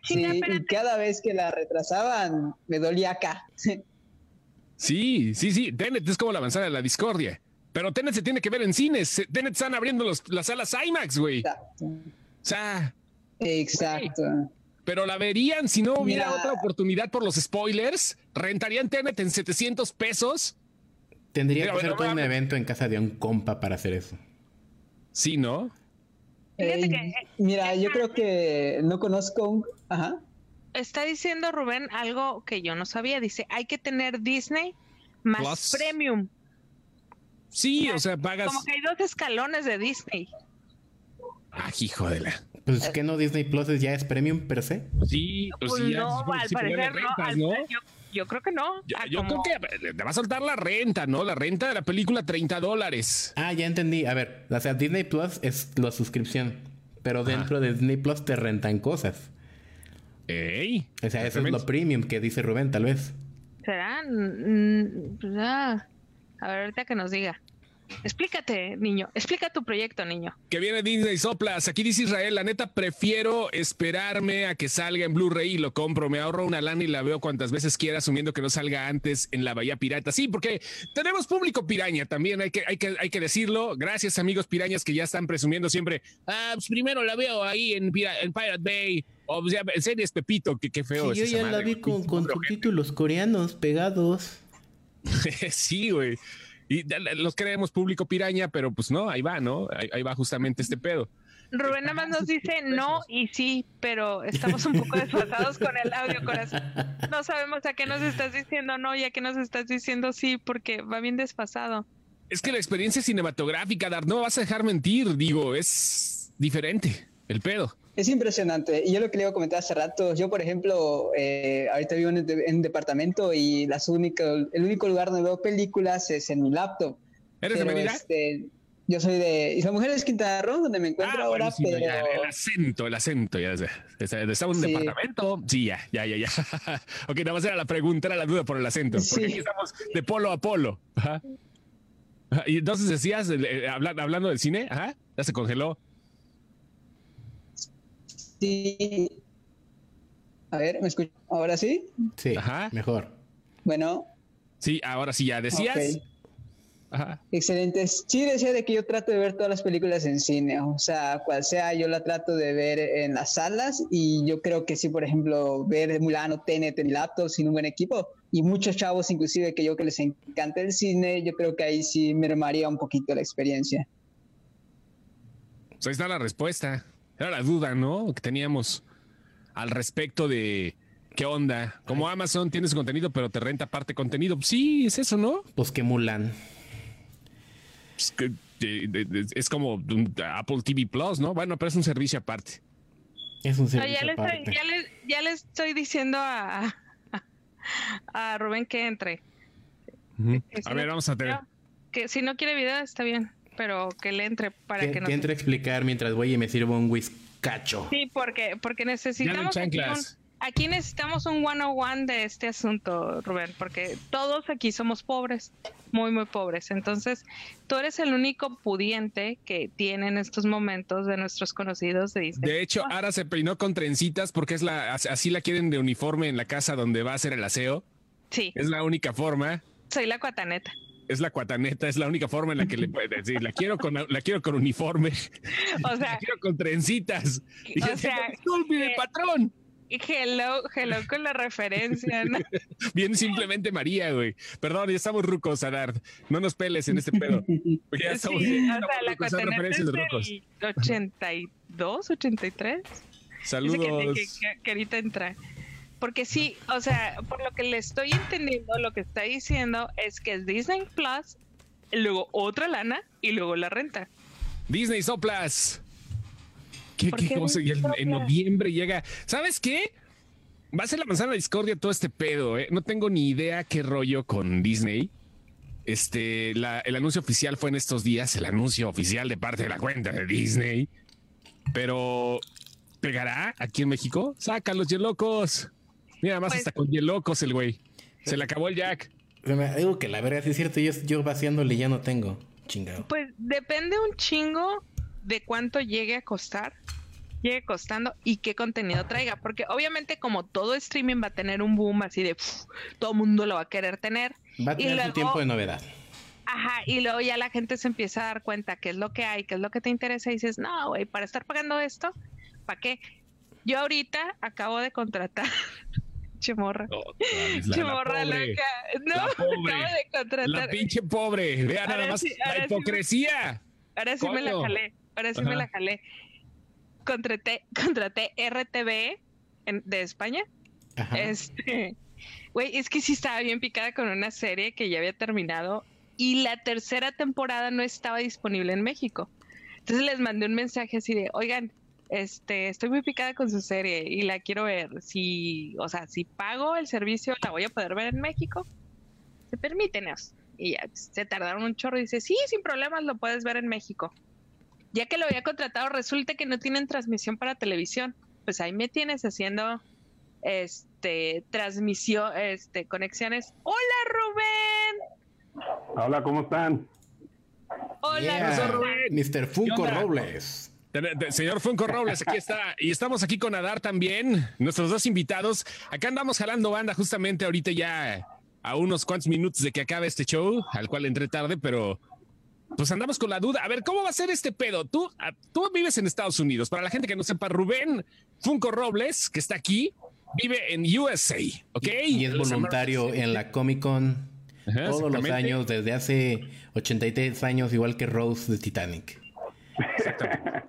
[LAUGHS] sí, y cada vez que la retrasaban me dolía acá. [LAUGHS] sí, sí, sí. Tenet es como la manzana de la discordia. Pero Tenet se tiene que ver en cines. Tenet están abriendo los, las salas IMAX, güey. Exacto. O sea. Exacto pero la verían si no hubiera otra oportunidad por los spoilers. Rentarían Tenet en 700 pesos. Tendría que ser todo un evento en casa de un compa para hacer eso. Sí, ¿no? Eh, mira, yo creo que no conozco un... Ajá. Está diciendo Rubén algo que yo no sabía. Dice, hay que tener Disney más premium. Sí, o sea, pagas... Como que hay dos escalones de Disney. Ah, hijo de la... Pues es que no Disney Plus ya es premium per se. Sí, pues, pues sí, no, al parecer no, Yo, creo que no. Yo, creo que te va a soltar la renta, ¿no? La renta de la película 30 dólares. Ah, ya entendí. A ver, o sea, Disney Plus es la suscripción, pero dentro de Disney Plus te rentan cosas. Ey. O sea, eso es lo premium que dice Rubén, tal vez. ¿Será? Mm, pues, ah. A ver, ahorita que nos diga. Explícate, niño. Explica tu proyecto, niño. Que viene Disney Soplas. Aquí dice Israel, la neta prefiero esperarme a que salga en Blu-ray y lo compro. Me ahorro una lana y la veo cuantas veces quiera, asumiendo que no salga antes en la Bahía Pirata. Sí, porque tenemos público piraña también, hay que, hay que, hay que decirlo. Gracias, amigos pirañas que ya están presumiendo siempre. Ah, pues primero la veo ahí en, en Pirate Bay. O sea, en serio es Pepito, que qué feo sí, Yo ya la vi con, con subtítulos coreanos pegados. [LAUGHS] sí, güey. Y los creemos público piraña, pero pues no, ahí va, ¿no? Ahí, va justamente este pedo. Rubén nada más nos dice no y sí, pero estamos un poco desfasados con el audio, corazón. No sabemos a qué nos estás diciendo no y a qué nos estás diciendo sí, porque va bien desfasado. Es que la experiencia cinematográfica, Dar, no me vas a dejar mentir, digo, es diferente el pedo. Es impresionante. Y yo lo que le iba a comentar hace rato, yo por ejemplo, eh, ahorita vivo en, un departamento y las únicas, el único lugar donde veo películas es en mi laptop. ¿Eres de Mérida? Este, yo soy de Isla Mujeres Quintana Roo, donde me encuentro ah, ahora, pero... el acento, el acento, ya sé. ¿Está un departamento? Sí, ya, ya, ya, ya. [LAUGHS] ok, nada más era la pregunta, era la duda por el acento. Porque aquí estamos de polo a polo. Y entonces decías, eh, hablando del cine, Ajá, ya se congeló. Sí. A ver, ¿me escucho? ¿Ahora sí? Sí, Ajá. mejor. Bueno. Sí, ahora sí ya decías. Ajá. Excelente. Sí, decía de que yo trato de ver todas las películas en cine, o sea, cual sea, yo la trato de ver en las salas y yo creo que sí, por ejemplo, ver Mulano, Tenet en laptop sin un buen equipo y muchos chavos, inclusive que yo que les encanta el cine, yo creo que ahí sí mermaría un poquito la experiencia. Pues ahí está la respuesta. Era la duda, ¿no? Que teníamos al respecto de qué onda. Como Amazon tiene su contenido, pero te renta parte contenido. Sí, es eso, ¿no? Pues que Mulan. Es como Apple TV Plus, ¿no? Bueno, pero es un servicio aparte. Es un servicio ya aparte. Estoy, ya, le, estoy diciendo a, a, Rubén que entre. a ver, vamos a tener. Que si no quiere video, está bien pero que le entre para que, que entre a explicar mientras voy y me sirvo un whiskacho. Sí, porque, porque necesitamos aquí, aquí, necesitamos un one on one de este asunto, Rubén, porque todos aquí somos pobres, muy, muy pobres. Entonces, tú eres el único pudiente que tiene en estos momentos de nuestros conocidos de Disney. De hecho, Ara se peinó con trencitas porque es la, así la quieren de uniforme en la casa donde va a hacer el aseo. Sí. Es la única forma. Soy la cuataneta es la cuataneta, es la única forma en la que le puede decir, la quiero con la quiero con uniforme. O [LAUGHS] sea, la quiero con trencitas. Y o sea, patrón. Hello, hello con la referencia. ¿no? [LAUGHS] Bien simplemente María, güey. Perdón, ya estamos rucos, Adar. No nos peles en este pedo. [LAUGHS] Porque ya estamos, sí, o sea, la cuataneta es del 82, 83. Saludos. Que, que, que, ahorita entra porque sí, o sea, por lo que le estoy entendiendo, lo que está diciendo es que es Disney Plus, luego otra lana y luego la renta. Disney So Plus. ¿Qué, qué cosa? en, noviembre llega. ¿Sabes qué? Va a ser la manzana de discordia todo este pedo, ¿eh? No tengo ni idea qué rollo con Disney. Este, el anuncio oficial fue en estos días, el anuncio oficial de parte de la cuenta de Disney. Pero, ¿pegará aquí en México? Sácalos, los locos. Mira, más pues hasta con locos el güey. Se le acabó el jack. Digo que la verdad es cierto, yo, yo vaciándole ya no tengo. Chingado. Pues depende un chingo de cuánto llegue a costar, llegue costando y qué contenido traiga. Porque obviamente, como todo streaming va a tener un boom así de todo mundo lo va a querer tener. Va a tener su tiempo de novedad. Ajá, y luego ya la gente se empieza a dar cuenta qué es lo que hay, qué es lo que te interesa y dices, no, güey, para estar pagando esto, ¿para qué? Yo ahorita acabo de contratar chemorra. No, chemorra la loca. No, la [LAUGHS] pobre, de contratar. La pinche pobre. Vea nada más la hipocresía. ahora sí me la jalé. Ahora sí me la jalé. Contraté, contraté RTV de España. Este, güey, es que sí estaba bien picada con una serie que ya había terminado y la tercera temporada no estaba disponible en México. Entonces les mandé un mensaje así de, oigan, este, estoy muy picada con su serie y la quiero ver. Si, o sea, si pago el servicio, la voy a poder ver en México. Se permítenos. Y ya, se tardaron un chorro y dice, sí, sin problemas lo puedes ver en México. Ya que lo había contratado, resulta que no tienen transmisión para televisión. Pues ahí me tienes haciendo este transmisión, este, conexiones. Hola Rubén. Hola, ¿cómo están? Hola, Rubén. Mr. Funko Robles. Señor Funko Robles, aquí está. Y estamos aquí con Adar también, nuestros dos invitados. Acá andamos jalando banda justamente ahorita ya a unos cuantos minutos de que acabe este show, al cual entré tarde, pero pues andamos con la duda. A ver, ¿cómo va a ser este pedo? Tú, tú vives en Estados Unidos. Para la gente que no sepa, Rubén Funko Robles, que está aquí, vive en USA, ¿ok? Y, es voluntario en la Comic Con todos los años, desde hace 83 años, igual que Rose de Titanic. Exactamente.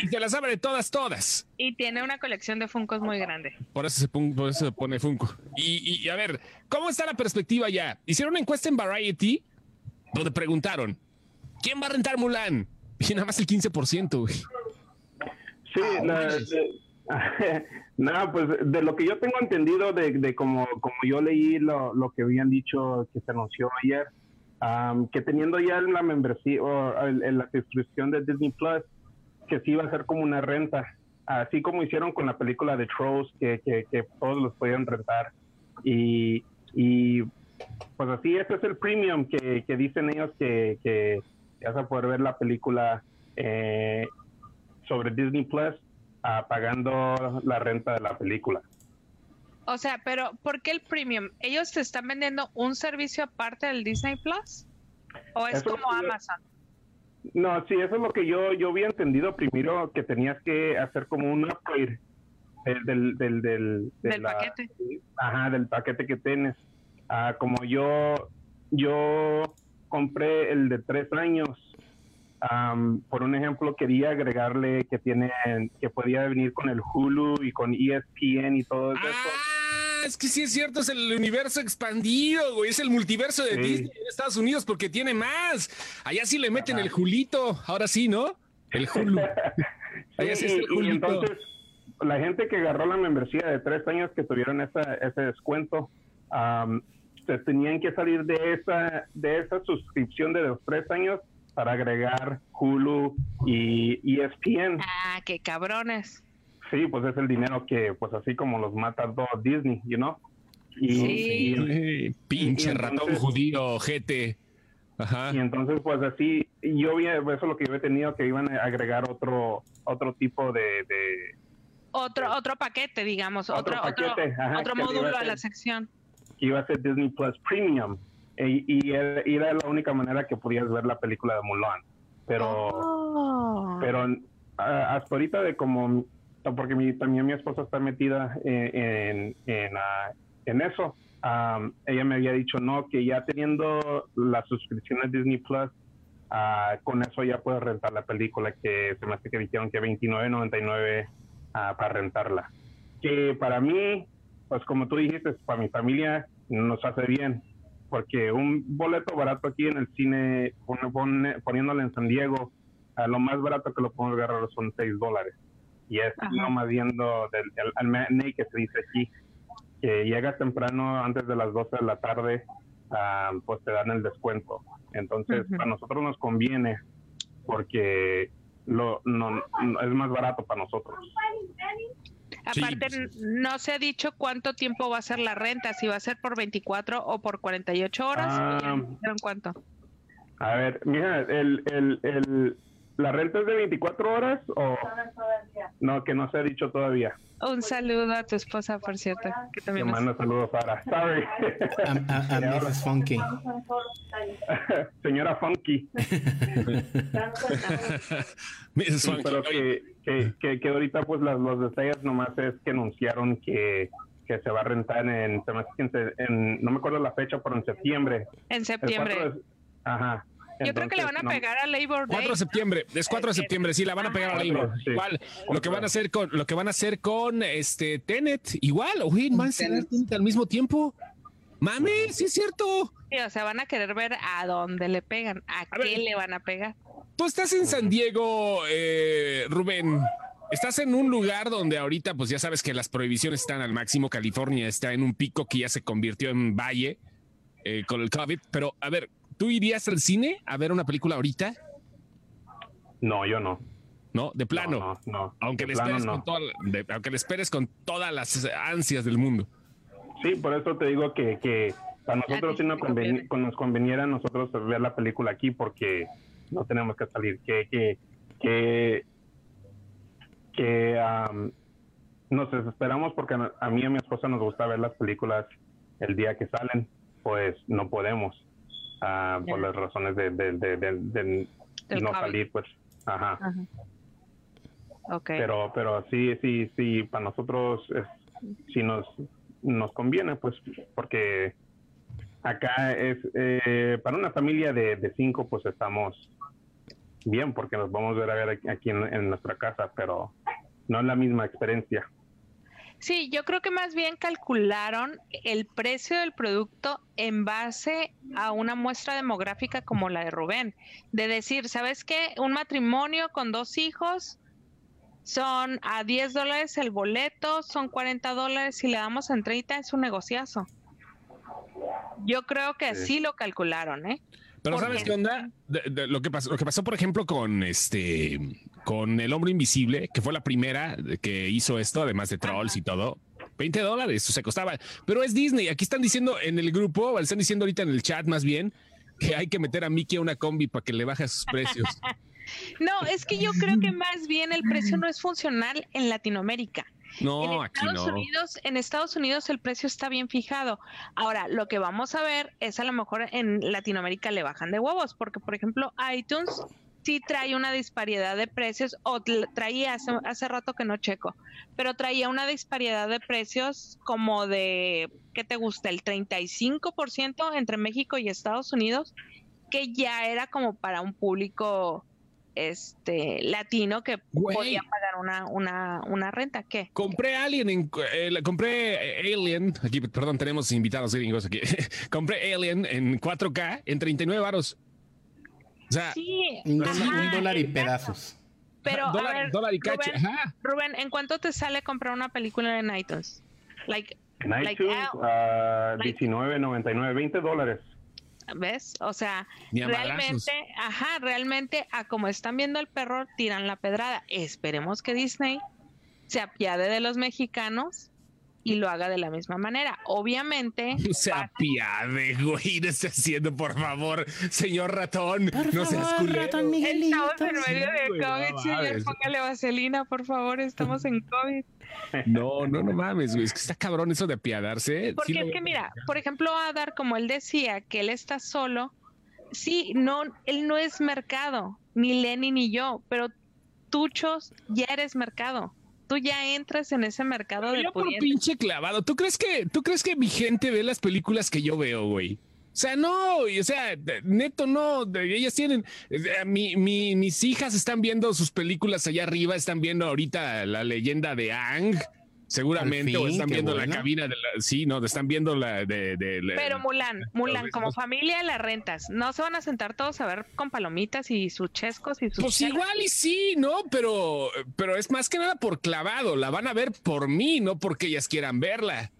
y se las sabe de todas, todas. Y tiene una colección de Funcos muy grande. Por eso se, por eso se pone Funko. Y, y, a ver, ¿cómo está la perspectiva ya? Hicieron una encuesta en Variety donde preguntaron, ¿quién va a rentar Mulan? Y nada más el 15%, güey. Sí, nada, [LAUGHS] pues de lo que yo tengo entendido, de, de como, como yo leí lo, lo, que habían dicho que se anunció ayer, que teniendo ya la membresía o la suscripción de Disney Plus, que sí iba a ser como una renta, así como hicieron con la película de Trolls, que, que, todos los podían rentar. Y, y, pues así, ese es el premium que, que dicen ellos que, que vas a poder ver la película eh, sobre Disney Plus uh, pagando la renta de la película. O sea, pero ¿por qué el premium? ¿Ellos te están vendiendo un servicio aparte del Disney Plus? ¿O es como Amazon? No, sí, eso es lo que yo, yo había entendido primero, que tenías que hacer como un upgrade del, del, del, del, paquete. Ajá, del paquete que tienes. Ah, como yo, yo compré el de tres años, por un ejemplo, quería agregarle que tiene, que podía venir con el Hulu y con ESPN y todo eso. Es que sí es cierto, es el universo expandido, güey. Es el multiverso de Disney en Estados Unidos porque tiene más. Allá sí le meten el Julito, ahora sí, ¿no? El Hulu. [LAUGHS] [LAUGHS] Allá sí, y, entonces, la gente que agarró la membresía de tres años que tuvieron ese descuento, se tenían que salir de esa, de esa suscripción de los tres años para agregar Hulu y ESPN. Ah, qué cabrones. Sí, pues es el dinero que, pues así como los mata todo Disney, you know? Y, sí. pinche ratón judío, gente. Ajá. Y entonces, pues así, yo vi, eso es lo que yo he tenido, que iban a agregar otro otro tipo de... otro otro paquete, digamos, otro, otro, otro, módulo a, la sección. iba a ser Disney Plus Premium y, era la única manera que podías ver la película de Mulan. Pero, oh. pero hasta ahorita de como, porque mi, también mi esposa está metida en, en, ah, eso, ella me había dicho no, que ya teniendo la suscripción a Disney Plus, ah, con eso ya puedo rentar la película que se me hace que dijeron que 29.99 uh, para rentarla. Que para mí, pues como tú dijiste, para mi familia nos hace bien porque un boleto barato aquí en el cine, poniéndole en San Diego, lo más barato que lo podemos agarrar son 6 dólares. Y es no más viendo del, el, que se dice aquí, que llega temprano antes de las 12 de la tarde, ah, pues te dan el descuento. Entonces, para nosotros nos conviene porque lo, no, es más barato para nosotros. Aparte, no se ha dicho cuánto tiempo va a ser la renta, si va a ser por 24 o por 48 horas. Ah, cuánto? A ver, mira, el, el, el, ¿la renta es de 24 horas o...? No, que no se ha dicho todavía. Un saludo a tu esposa, por cierto. Que también Te mando saludos, Sara. Sorry. A, a, Funky. [LAUGHS] Señora Funky. [LAUGHS] Pero que, que, que, ahorita pues las, los detalles nomás es que anunciaron que, que se va a rentar en, en, no me acuerdo la fecha, pero en septiembre. En septiembre. ajá. Yo creo que le van a pegar a Labor Day. 4 de septiembre, es 4 de septiembre, sí, la van a pegar a Labor. Igual, lo que van a hacer con, lo que van a hacer con este Tenet, igual, oye, más al mismo tiempo. Mami, sí es cierto. Sí, o sea, van a querer ver a dónde le pegan, a, qué le van a pegar. Tú estás en San Diego, eh, Rubén. Estás en un lugar donde ahorita, pues ya sabes que las prohibiciones están al máximo. California está en un pico que ya se convirtió en valle eh, con el COVID. Pero, a ver, ¿Tú irías al cine a ver una película ahorita? No, yo no. No, de plano. No, Aunque, le esperes Con aunque le esperes con todas las ansias del mundo. Sí, por eso te digo que, que a nosotros sí nos, nos conveniera a nosotros ver la película aquí porque no tenemos que salir. Que, que, que, que nos desesperamos porque a mí y a mi esposa nos gusta ver las películas el día que salen, pues no podemos. Ah, por las razones de, de, no salir, pues. Ajá. Okay. Pero, pero sí, sí, sí, para nosotros es, sí nos, nos conviene, pues, porque acá es, eh, para una familia de, cinco, pues estamos, bien porque nos vamos a ver a ver aquí en nuestra casa, pero no es la misma experiencia. Sí, yo creo que más bien calcularon el precio del producto en base a una muestra demográfica como la de Rubén. De decir, ¿sabes qué? Un matrimonio con dos hijos son a 10 dólares el boleto, son 40 dólares, si le damos en 30 es un negociazo. Yo creo que así lo calcularon, ¿eh? Pero ¿sabes qué onda? lo, que pasó, lo que pasó, por ejemplo, con este con El Hombre Invisible, que fue la primera que hizo esto, además de Trolls y todo. 20 dólares, o sea, costaba. Pero es Disney. Aquí están diciendo en el grupo, están diciendo ahorita en el chat más bien, que hay que meter a Mickey a una combi para que le baje sus precios. [LAUGHS] no, es que yo creo que más bien el precio no es funcional en Latinoamérica. No, en Estados Unidos, en Estados Unidos el precio está bien fijado. Ahora, lo que vamos a ver es a lo mejor en Latinoamérica le bajan de huevos, porque por ejemplo iTunes sí trae una disparidad de precios, o traía hace, hace rato que no checo, pero traía una disparidad de precios como de, ¿qué te gusta? El 35% entre México y Estados Unidos, que ya era como para un público este latino que podía pagar una, una, una renta. ¿Qué? Compré Alien, en, eh, compré Alien, aquí, perdón, tenemos invitados gringos aquí. [LAUGHS] compré Alien en 4K en 39 varos. O sea, un, dólar y pedazos. Pero, dólar, y cacho. Rubén, ¿en cuánto te sale comprar una película en iTunes? Like, en iTunes, 19.99, 20 dólares. ¿Ves? O sea, realmente, ajá, realmente a como están viendo el perro, tiran la pedrada. Esperemos que Disney se apiade de los mexicanos y lo haga de la misma manera. Obviamente. [LAUGHS] No se apiade, güey, no esté haciendo, por favor, señor ratón. no seas culero. Estamos en medio de COVID, señor. Póngale vaselina, por favor, estamos en COVID. No, no, no mames, güey. Es que está cabrón eso de apiadarse. Porque es que, mira, por ejemplo, Adar, como él decía, que él está solo. Sí, no, él no es mercado, ni Lenny ni yo, pero Tuchos ya eres mercado tú ya entras en ese mercado de por pinche clavado. ¿Tú crees que tú crees que mi gente ve las películas que yo veo, güey? O sea, no, o sea, neto, no, ellas tienen, eh, mi, mi, mis hijas están viendo sus películas allá arriba, están viendo ahorita la leyenda de Ang, seguramente, o están viendo la cabina de la, sí, no, están viendo la de, Pero Mulan, Mulan, como familia la rentas, no se van a sentar todos a ver con palomitas y sus chescos y sus Pues igual y sí, ¿no? Pero, pero es más que nada por clavado, la van a ver por mí, no porque ellas quieran verla.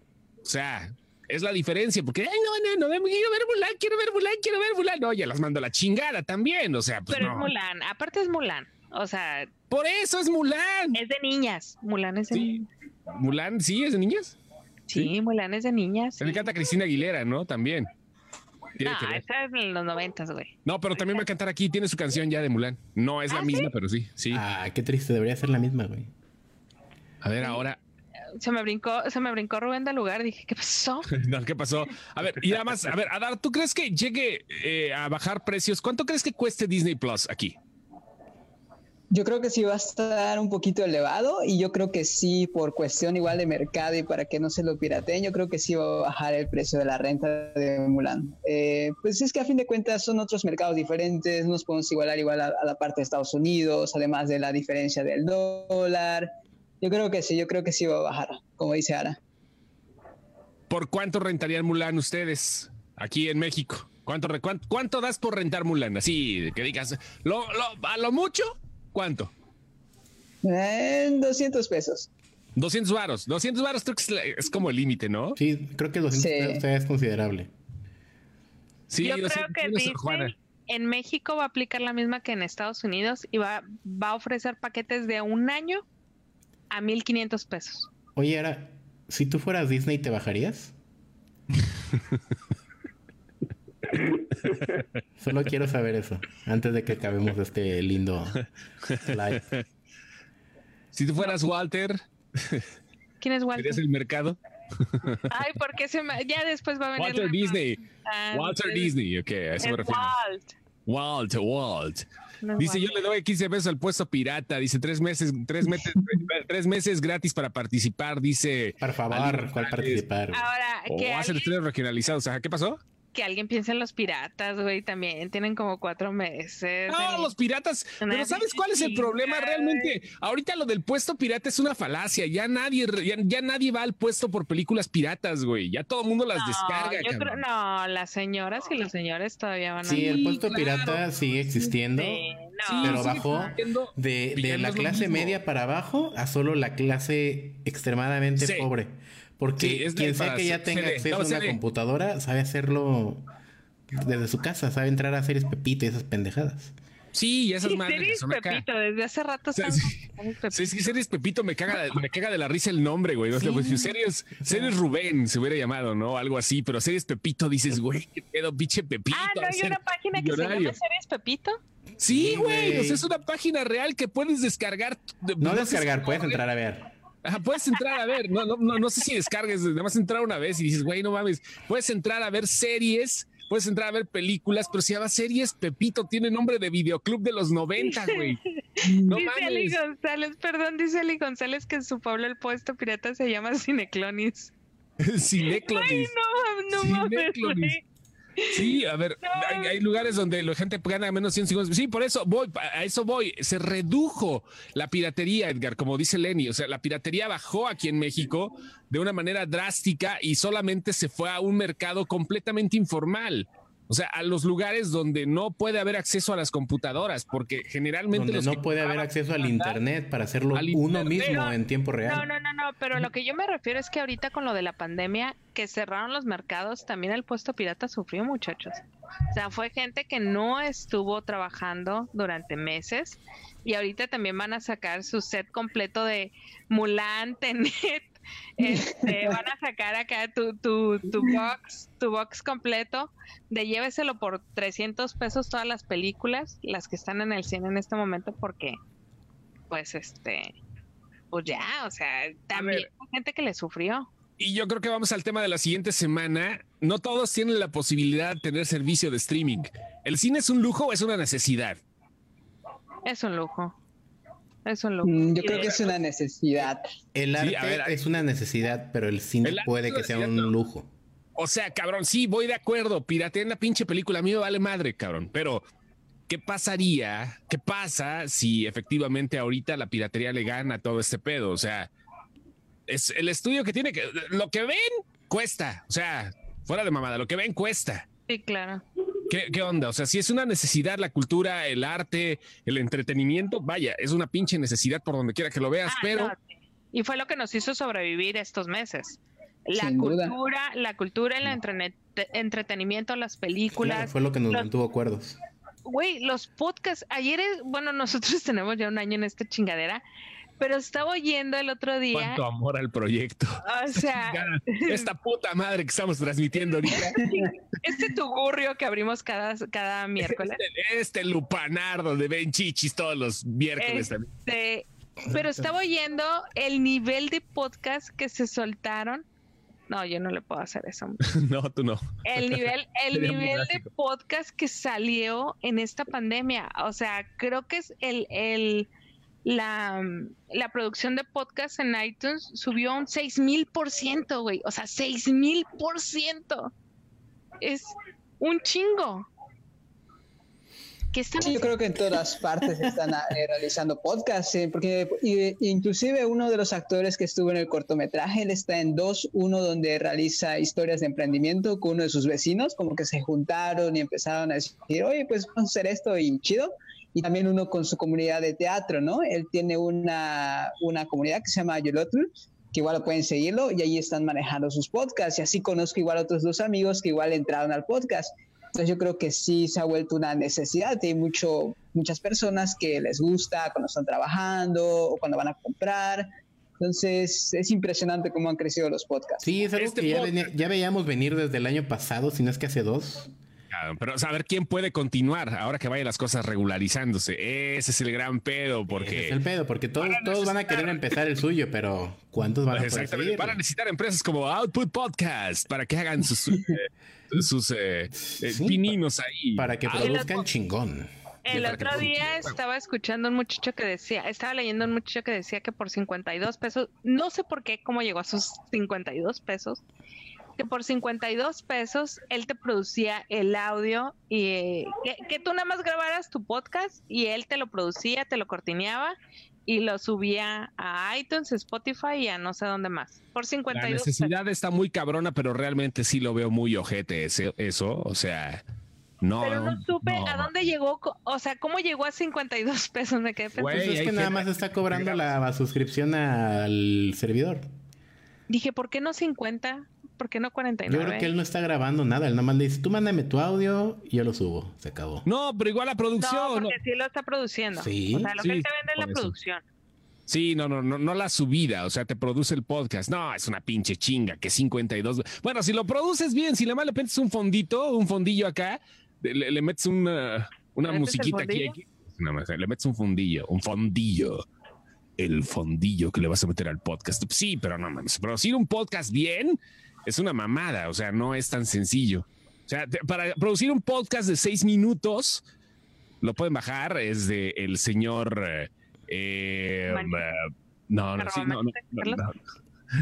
O sea, es la diferencia, porque, ay, no, no, no, quiero ver Mulan, quiero ver Mulan, quiero ver Mulan. No, ya las mando a la chingada también, o sea, pues Pero es Mulan, aparte es Mulan, o sea. Por eso es Mulan. Es de niñas, Mulan es de niñas. Mulan, ¿sí? ¿Es de niñas? Sí, Mulan es de niñas. Se le canta Cristina Aguilera, ¿no? También. no, esa es en los noventas, güey. No, pero también va a cantar aquí. Tiene su canción ya de Mulan. No es la ¿Ah, misma, pero sí, sí. Ah, qué triste. Debería ser la misma, güey. A ver, ahora. Se me brincó, se me brincó Rubén del lugar. Dije, ¿qué pasó? [LAUGHS] no, ¿qué pasó? A ver, y además, a ver, Adar, ¿tú crees que llegue eh, a bajar precios? ¿Cuánto crees que cueste Disney Plus aquí? Yo creo que sí va a estar un poquito elevado y yo creo que sí, por cuestión igual de mercado y para que no se lo pirateen, yo creo que sí va a bajar el precio de la renta de Mulan. Eh, pues es que a fin de cuentas son otros mercados diferentes, no nos podemos igualar igual a, la parte de Estados Unidos, además de la diferencia del dólar. Yo creo que sí, yo creo que sí va a bajar, como dice Ara. ¿Por cuánto rentarían Mulan ustedes aquí en México? ¿Cuánto, cuánto, das por rentar Mulan? Así que digas, lo, a lo mucho ¿Cuánto? En 200 pesos. 200 varos. 200 varos creo que es, como el límite, ¿no? Sí, creo que 200 es considerable. Sí, yo, creo que Disney en México va a aplicar la misma que en Estados Unidos y va, va a ofrecer paquetes de un año a 1500 pesos. Oye, ahora, si tú fueras Disney, ¿te bajarías? [LAUGHS] Solo quiero saber eso antes de que acabemos este lindo live. Si tú fueras Walter, ¿quién es Walter? ¿Serías el mercado? Ay, porque se ya después va a venir. Walter Disney. Ah, Walter Disney, ok, a eso me refiero. Walt. Walt, Walt. Dice, yo le doy 15 pesos al puesto pirata. Dice, tres meses, tres meses, [LAUGHS] tres meses gratis para participar. Dice. Por favor, ¿cuál participar? Ahora, o hacer estudios regionalizados. ¿qué pasó? Que alguien piense en los piratas, güey, también tienen como cuatro meses. No, los piratas, pero ¿sabes cuál es el problema realmente? Ahorita lo del puesto pirata es una falacia, ya nadie, ya, nadie va al puesto por películas piratas, güey, ya todo el mundo las descarga. Yo creo, no, las señoras y los señores todavía van a... Sí, el puesto pirata sigue existiendo, pero bajó de, de la clase media para abajo a solo la clase extremadamente pobre. Porque quien sea que ya tenga acceso a una computadora sabe hacerlo desde su casa, sabe entrar a series Pepito y esas pendejadas. Sí, y esas sí, madres series Pepito, desde hace rato sí, sí, sí, series Pepito me caga, me caga de la risa el nombre, güey. Pues, series, series Rubén se hubiera llamado, ¿no? Algo así, pero series Pepito dices, güey, qué pedo, pinche Pepito. Ah, ¿no hay una página que se llama Series Pepito? Sí, güey, o sea, es una página real que puedes descargar. No, descargar, puedes entrar a ver puedes entrar a ver, no, no, no, sé si descargues, nada más entrar una vez y dices, güey, no mames, puedes entrar a ver series, puedes entrar a ver películas, pero si llama series, Pepito tiene nombre de videoclub de los 90, güey. [LAUGHS] No dice Ali González, perdón, dice Ali González que en su pueblo el puesto pirata se llama Cineclonis. [LAUGHS] Cineclonis. Ay, no, no Cineclonis. Sí, a ver, hay, lugares donde la gente gana menos 100 segundos. Sí, por eso voy, a eso voy. Se redujo la piratería, Edgar, como dice Lenny. O sea, la piratería bajó aquí en México de una manera drástica y solamente se fue a un mercado completamente informal. O sea, a los lugares donde no puede haber acceso a las computadoras, porque generalmente... Donde no puede haber acceso al Internet para hacerlo uno mismo en tiempo real. No, no, no, no, pero lo que yo me refiero es que ahorita con lo de la pandemia, que cerraron los mercados, también el puesto pirata sufrió, muchachos. O sea, fue gente que no estuvo trabajando durante meses y ahorita también van a sacar su set completo de Mulan, [LAUGHS] Tenet, este, [LAUGHS] van a sacar acá tu, tu, tu box, tu box completo de lléveselo por 300 pesos todas las películas, las que están en el cine en este momento, porque, pues, este, pues ya, o sea, también hay gente que le sufrió. Y yo creo que vamos al tema de la siguiente semana. No todos tienen la posibilidad de tener servicio de streaming. ¿El cine es un lujo o es una necesidad? Es un lujo. Es un lujo. Mm, yo creo que es una necesidad. El arte es una necesidad, pero el cine puede que sea un lujo. O sea, cabrón, sí, voy de acuerdo. Pirateen la pinche película. A mí me vale madre, cabrón. Pero, ¿qué pasaría? ¿Qué pasa si efectivamente ahorita la piratería le gana todo este pedo? O sea, es el estudio que tiene que. Lo que ven cuesta. O sea, fuera de mamada, lo que ven cuesta. Sí, claro. ¿Qué, onda? O sea, si es una necesidad la cultura, el arte, el entretenimiento, vaya, es una pinche necesidad por donde quiera que lo veas, ah, pero... Y fue lo que nos hizo sobrevivir estos meses. La cultura, la cultura, el entretenimiento, las películas. fue lo que nos mantuvo acuerdos. Güey, los podcasts, ayer, bueno, [LAUGHS] nosotros tenemos ya un año en esta chingadera pero estaba oyendo el otro día. Cuánto amor al proyecto. O [LAUGHS] sea, esta [LAUGHS] puta madre que estamos transmitiendo ahorita. [LAUGHS] Este tugurrio que abrimos cada, cada miércoles. Este, este lupanardo de Ben Chichis todos los miércoles este, Pero estaba oyendo el nivel de podcast que se soltaron. No, yo no le puedo hacer eso. no, tú no. El nivel, el nivel de podcast que salió en esta pandemia. O sea, creo que es el, el la, la producción de podcast en iTunes subió un 6000%, güey. O sea, 6000%. Es un chingo. yo creo que en todas partes están [LAUGHS] eh, realizando podcasts, eh, porque inclusive uno de los actores que estuvo en el cortometraje, él está en dos, uno donde realiza historias de emprendimiento con uno de sus vecinos, como que se juntaron y empezaron a decir, oye, pues vamos a hacer esto y chido y también uno con su comunidad de teatro, ¿no? Él tiene una, una comunidad que se llama Yolotl, que igual lo pueden seguirlo y ahí están manejando sus podcasts. Y así conozco igual otros dos amigos que igual entraron al podcast. Entonces yo creo que sí se ha vuelto una necesidad. Hay mucho, muchas personas que les gusta cuando están trabajando o cuando van a comprar. Entonces es impresionante cómo han crecido los podcasts. Sí, es algo este que ya, ya veíamos venir desde el año pasado, si no es que hace dos pero saber quién puede continuar ahora que vayan las cosas regularizándose. Ese es el gran pedo, porque. es el pedo, porque todos, van a, todos van a querer empezar el suyo, pero ¿cuántos van a poder Van a necesitar empresas como Output Podcast para que hagan sus, [LAUGHS] eh, sus eh, eh, pininos ahí. Para que produzcan chingón. El otro día estaba escuchando un muchacho que decía, estaba leyendo un muchacho que decía que por 52 pesos, no sé por qué, cómo llegó a sus 52 pesos, que por 52 pesos él te producía el audio y eh, que, tú nada más grabaras tu podcast y él te lo producía, te lo cortineaba y lo subía a iTunes, Spotify y a no sé dónde más. Por 52 La necesidad está muy cabrona, pero realmente sí lo veo muy ojete eso, o sea... No, pero no supe a dónde llegó, o sea, cómo llegó a 52 pesos. Me quedé pensando. Pues es que nada más está cobrando la suscripción al servidor. Dije, ¿por qué no 50? ¿Por qué no 49? Yo creo que él no está grabando nada. Él nada más le dice, tú mándame tu audio y yo lo subo. Se acabó. No, pero igual la producción. No, porque sí lo está produciendo. Sí. O sea, lo que él te vende es la producción. Sí, no, no, no, no la subida, o sea, te produce el podcast. No, es una pinche chinga, que 52. Bueno, si lo produces bien, si le más le metes un fondito, un fondillo acá, le, metes una, una musiquita aquí, aquí. le metes un fondillo, un fondillo el fondillo que le vas a meter al podcast. Sí, pero no mames, producir un podcast bien es una mamada, o sea, no es tan sencillo. O sea, para producir un podcast de seis minutos, lo pueden bajar, es de el señor... Eh, no, no, no, no,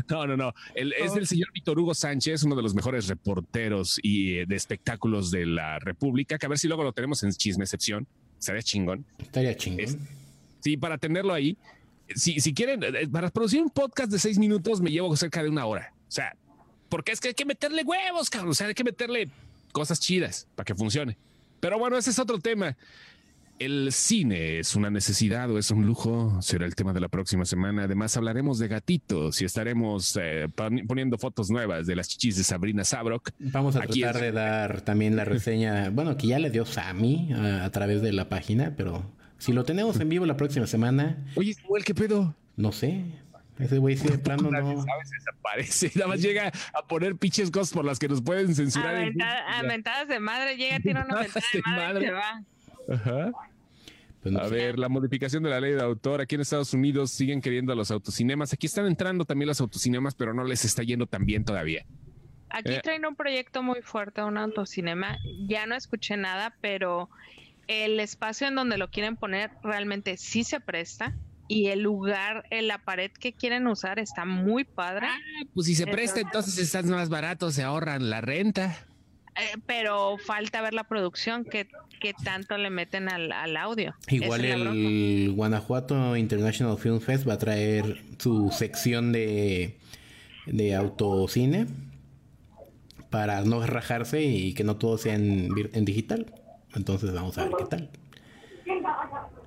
no, no, no. es del señor Víctor Hugo Sánchez, uno de los mejores reporteros y eh, de espectáculos de la República, que a ver si luego lo tenemos en Chisme Excepción. Estaría chingón. Estaría chingón. sí, para tenerlo ahí si, quieren, eh, para producir un podcast de seis minutos me llevo cerca de una hora. O sea, porque es que hay que meterle huevos, cabrón. O sea, hay que meterle cosas chidas para que funcione. Pero bueno, ese es otro tema. ¿El cine es una necesidad o es un lujo? Será el tema de la próxima semana. Además, hablaremos de gatitos y estaremos eh, poniendo fotos nuevas de las chichis de Sabrina Sabrok. Vamos a tratar de dar también la reseña, bueno, que ya le dio Sammy a, a través de la página, pero si lo tenemos en vivo la próxima semana. Oye, Samuel, ¿qué pedo? No sé. Ese güey sí de [LAUGHS] plano no. ¿Sabes? Desaparece. [LAUGHS] Nada más llega a poner pinches cosas por las que nos pueden censurar. Aventadas de madre. Llega, tiene una [LAUGHS] mentada de madre, y se va. Ajá. Pues a ver, la modificación de la ley de autor. Aquí en Estados Unidos siguen queriendo los autocinemas. Aquí están entrando también los autocinemas, pero no les está yendo tan bien todavía. Aquí eh. traen un proyecto muy fuerte, un autocinema. Ya no escuché nada, pero el espacio en donde lo quieren poner realmente sí se presta y el lugar, en la pared que quieren usar está muy padre. Ah, pues si se presta, entonces están más baratos, se ahorran la renta. Eh, pero falta ver la producción que, que tanto le meten al, audio. Igual el Guanajuato International Film Fest va a traer su sección de, de autocine para no rajarse y que no todo sea en digital. Entonces vamos a ver qué tal.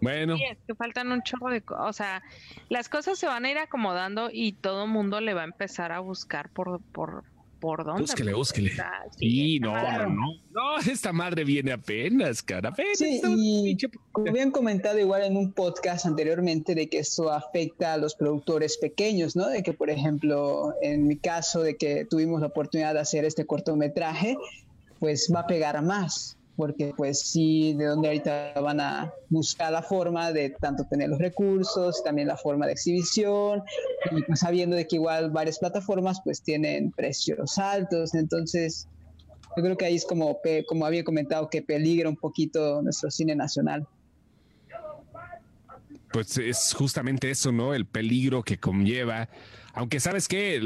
Bueno. Sí, es que faltan un chorro de cosas. O sea, las cosas se van a ir acomodando y todo el mundo le va a empezar a buscar por, por, por dónde. Búsquele, búsquele. Sí, no, no, no. No, esta madre viene apenas, cara. sí, y como habían comentado igual en un podcast anteriormente de que esto afecta a los productores pequeños, ¿no? De que, por ejemplo, en mi caso de que tuvimos la oportunidad de hacer este cortometraje, pues va a pegar más porque pues sí, de donde ahorita van a buscar la forma de tanto tener los recursos, también la forma de exhibición, y pues sabiendo de que igual varias plataformas pues tienen precios altos, entonces yo creo que ahí es como, como había comentado que peligra un poquito nuestro cine nacional. Pues es justamente eso, ¿no? El peligro que conlleva. Aunque sabes que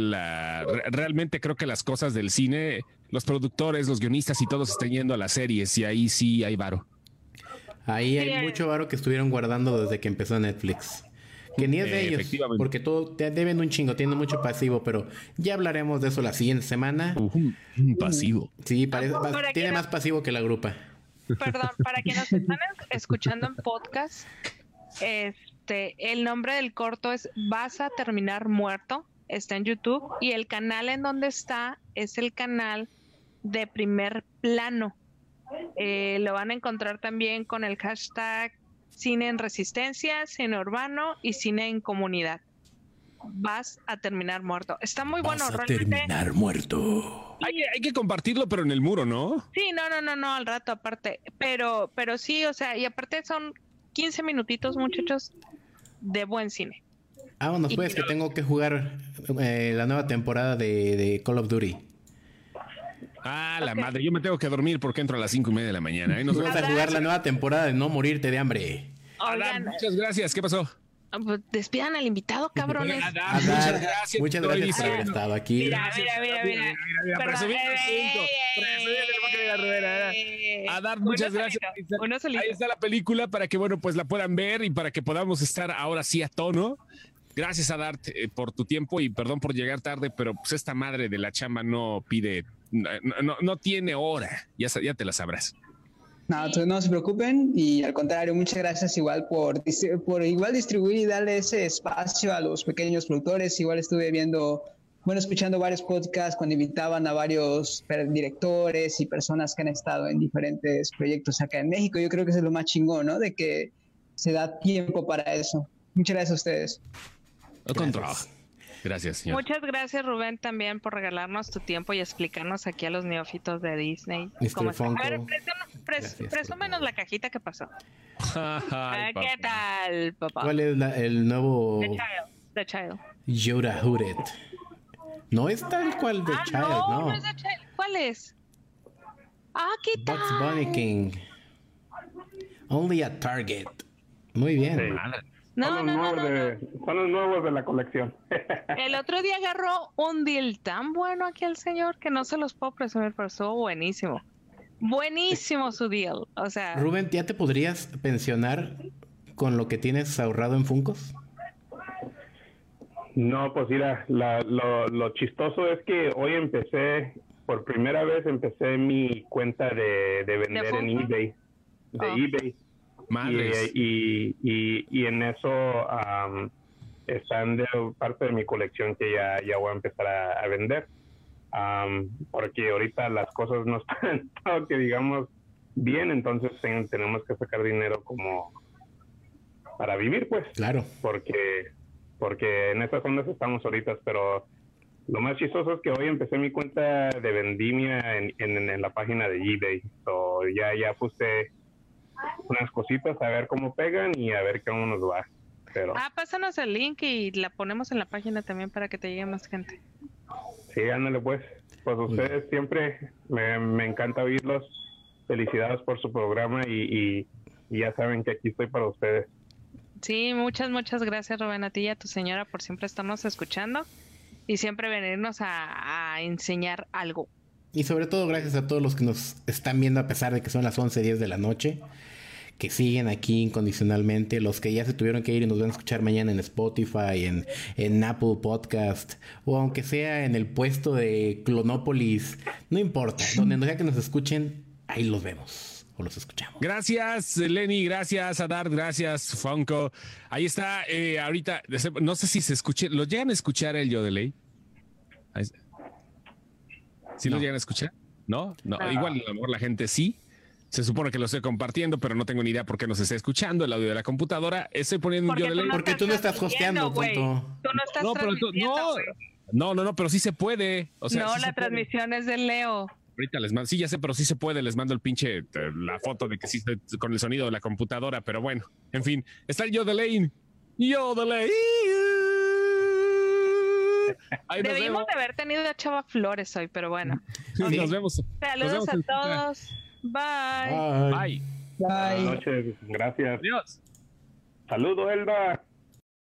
realmente creo que las cosas del cine los productores, los guionistas y todos están yendo a las series y ahí sí hay varo. Ahí hay mucho varo que estuvieron guardando desde que empezó Netflix. Que ni es de ellos, porque todo te deben un chingo, tienen mucho pasivo, pero ya hablaremos de eso la siguiente semana. pasivo. Sí, parece, tiene más pasivo que la grupa. Perdón, para quienes nos están escuchando en podcast, este, el nombre del corto es Vas a terminar muerto, está en YouTube y el canal en donde está es el canal de primer plano. Eh, lo van a encontrar también con el hashtag cine en resistencia, cine urbano y cine en comunidad. Vas a terminar muerto. Está muy bueno. Vas a terminar muerto. Hay, hay, que compartirlo, pero en el muro, ¿no? Sí, no, no, no, no, al rato aparte. Pero, pero sí, o sea, y aparte son 15 minutitos, muchachos, de buen cine. Vámonos, pues, que tengo que jugar eh, la nueva temporada de Call of Duty. Ah, la madre, yo me tengo que dormir porque entro a las cinco y media de la mañana. Nos vamos a jugar la nueva temporada de No Morirte de Hambre. muchas gracias. ¿Qué pasó? Ah, pues, despidan al invitado, [LAUGHS] cabrones. Muchas gracias. Muchas por gracias por el haber estado aquí. Mira, mira, mira, mira. El eh, eh, eh, Adar, uno muchas gracias. Ahí está- la película para que, bueno, pues la puedan ver y para que podamos estar ahora sí a tono. Gracias, Adart, eh, por tu tiempo y perdón por llegar tarde, pero pues esta madre de la chamba no pide, no, no, no tiene hora. Ya, ya te la sabrás. No, no se preocupen y al contrario, muchas gracias igual por, por igual distribuir y darle ese espacio a los pequeños productores. Igual estuve viendo, bueno, escuchando varios podcasts cuando invitaban a varios directores y personas que han estado en diferentes proyectos acá en México. Yo creo que eso es lo más chingón, ¿no? De que se da tiempo para eso. Muchas gracias a ustedes. Gracias. Gracias, señor. Muchas gracias, Rubén, también por regalarnos tu tiempo y explicarnos aquí a los neófitos de Disney. Cómo está. A ver, presúmenos la cajita que pasó. Ay, Ah, ¿Qué papá. tal, papá? ¿Cuál es la- el nuevo The Child. The Child. Yoda Hooded? No es tal cual The ah, Child, no, no. no es The Child. ¿Cuál es? Ah, ¿qué tal? Bugs Bunny King. Only a Target. Muy bien. Sí. No, son, los no, nuevos no, de, son los nuevos de la colección. [LAUGHS] El otro día agarró un deal tan bueno aquí al señor que no se los puedo presumir, pero estuvo buenísimo. Buenísimo su deal. O sea, Rubén, ¿ya te podrías pensionar con lo que tienes ahorrado en Funcos? No, pues mira, la- lo, lo chistoso es que hoy empecé, por primera vez empecé mi cuenta de, de vender en eBay. De Ah. eBay. Madres. Y, y, y, y en eso am, están de parte de mi colección que ya, ya voy a empezar a, a vender. Porque ahorita las cosas no [LAUGHS] están, todo que digamos, bien, entonces ten- tenemos que sacar dinero como para vivir, pues Claro. porque porque en esas ondas estamos ahorita, pero lo más chistoso es que hoy empecé mi cuenta de vendimia en, en, en la página de eBay. So, ya, ya puse unas cositas a ver cómo pegan y a ver cómo nos va. Pero ah, pásanos el link y la ponemos en la página también para que te llegue más gente. sí, ándale pues. Pues ustedes siempre me, me encanta oírlos. Felicidades por su programa y, y, y ya saben que aquí estoy para ustedes. Sí, muchas, muchas gracias, Rubén, a ti y a tu señora por siempre estarnos escuchando y siempre venirnos a, a enseñar algo. Y sobre todo gracias a todos los que nos están viendo a pesar de que son las 11.10 de la noche. Que siguen aquí incondicionalmente. Los que ya se tuvieron que ir y nos van a escuchar mañana en Spotify, en, en Apple Podcast. O aunque sea en el puesto de Clonópolis. No importa. Donde sea que nos escuchen, ahí los vemos. O los escuchamos. Gracias, Lenny, gracias, Adar, gracias, Funko. Ahí está, eh, ahorita, no sé si se escuche, ¿lo llegan a escuchar el yo de ley? ¿Sí lo No. llegan a escuchar? ¿No? No, No. igual a lo mejor la gente sí. Se supone que lo estoy compartiendo, pero no tengo ni idea por qué no se está escuchando el audio de la computadora. Estoy poniendo un yo de. Porque tú no estás hosteando, güey. Tú no estás No, pero tú- no, no, no, no, pero sí se puede. O sea, no, sí la se puede. transmisión es de Leo. Ahorita les mando, sí, ya sé, pero sí se puede, les mando el pinche, eh, la foto de que sí estoy con el sonido de la computadora, pero bueno, en fin, está el yo de Lane. Yo de Lane. Ahí nos Debimos vemos. de haber tenido a Chava Flores hoy, pero bueno. Nos vemos. Nos Saludos vemos a todos. Bye. Bye. Bye. Bye. Buenas noches, gracias. Adiós. Saludos, Elba.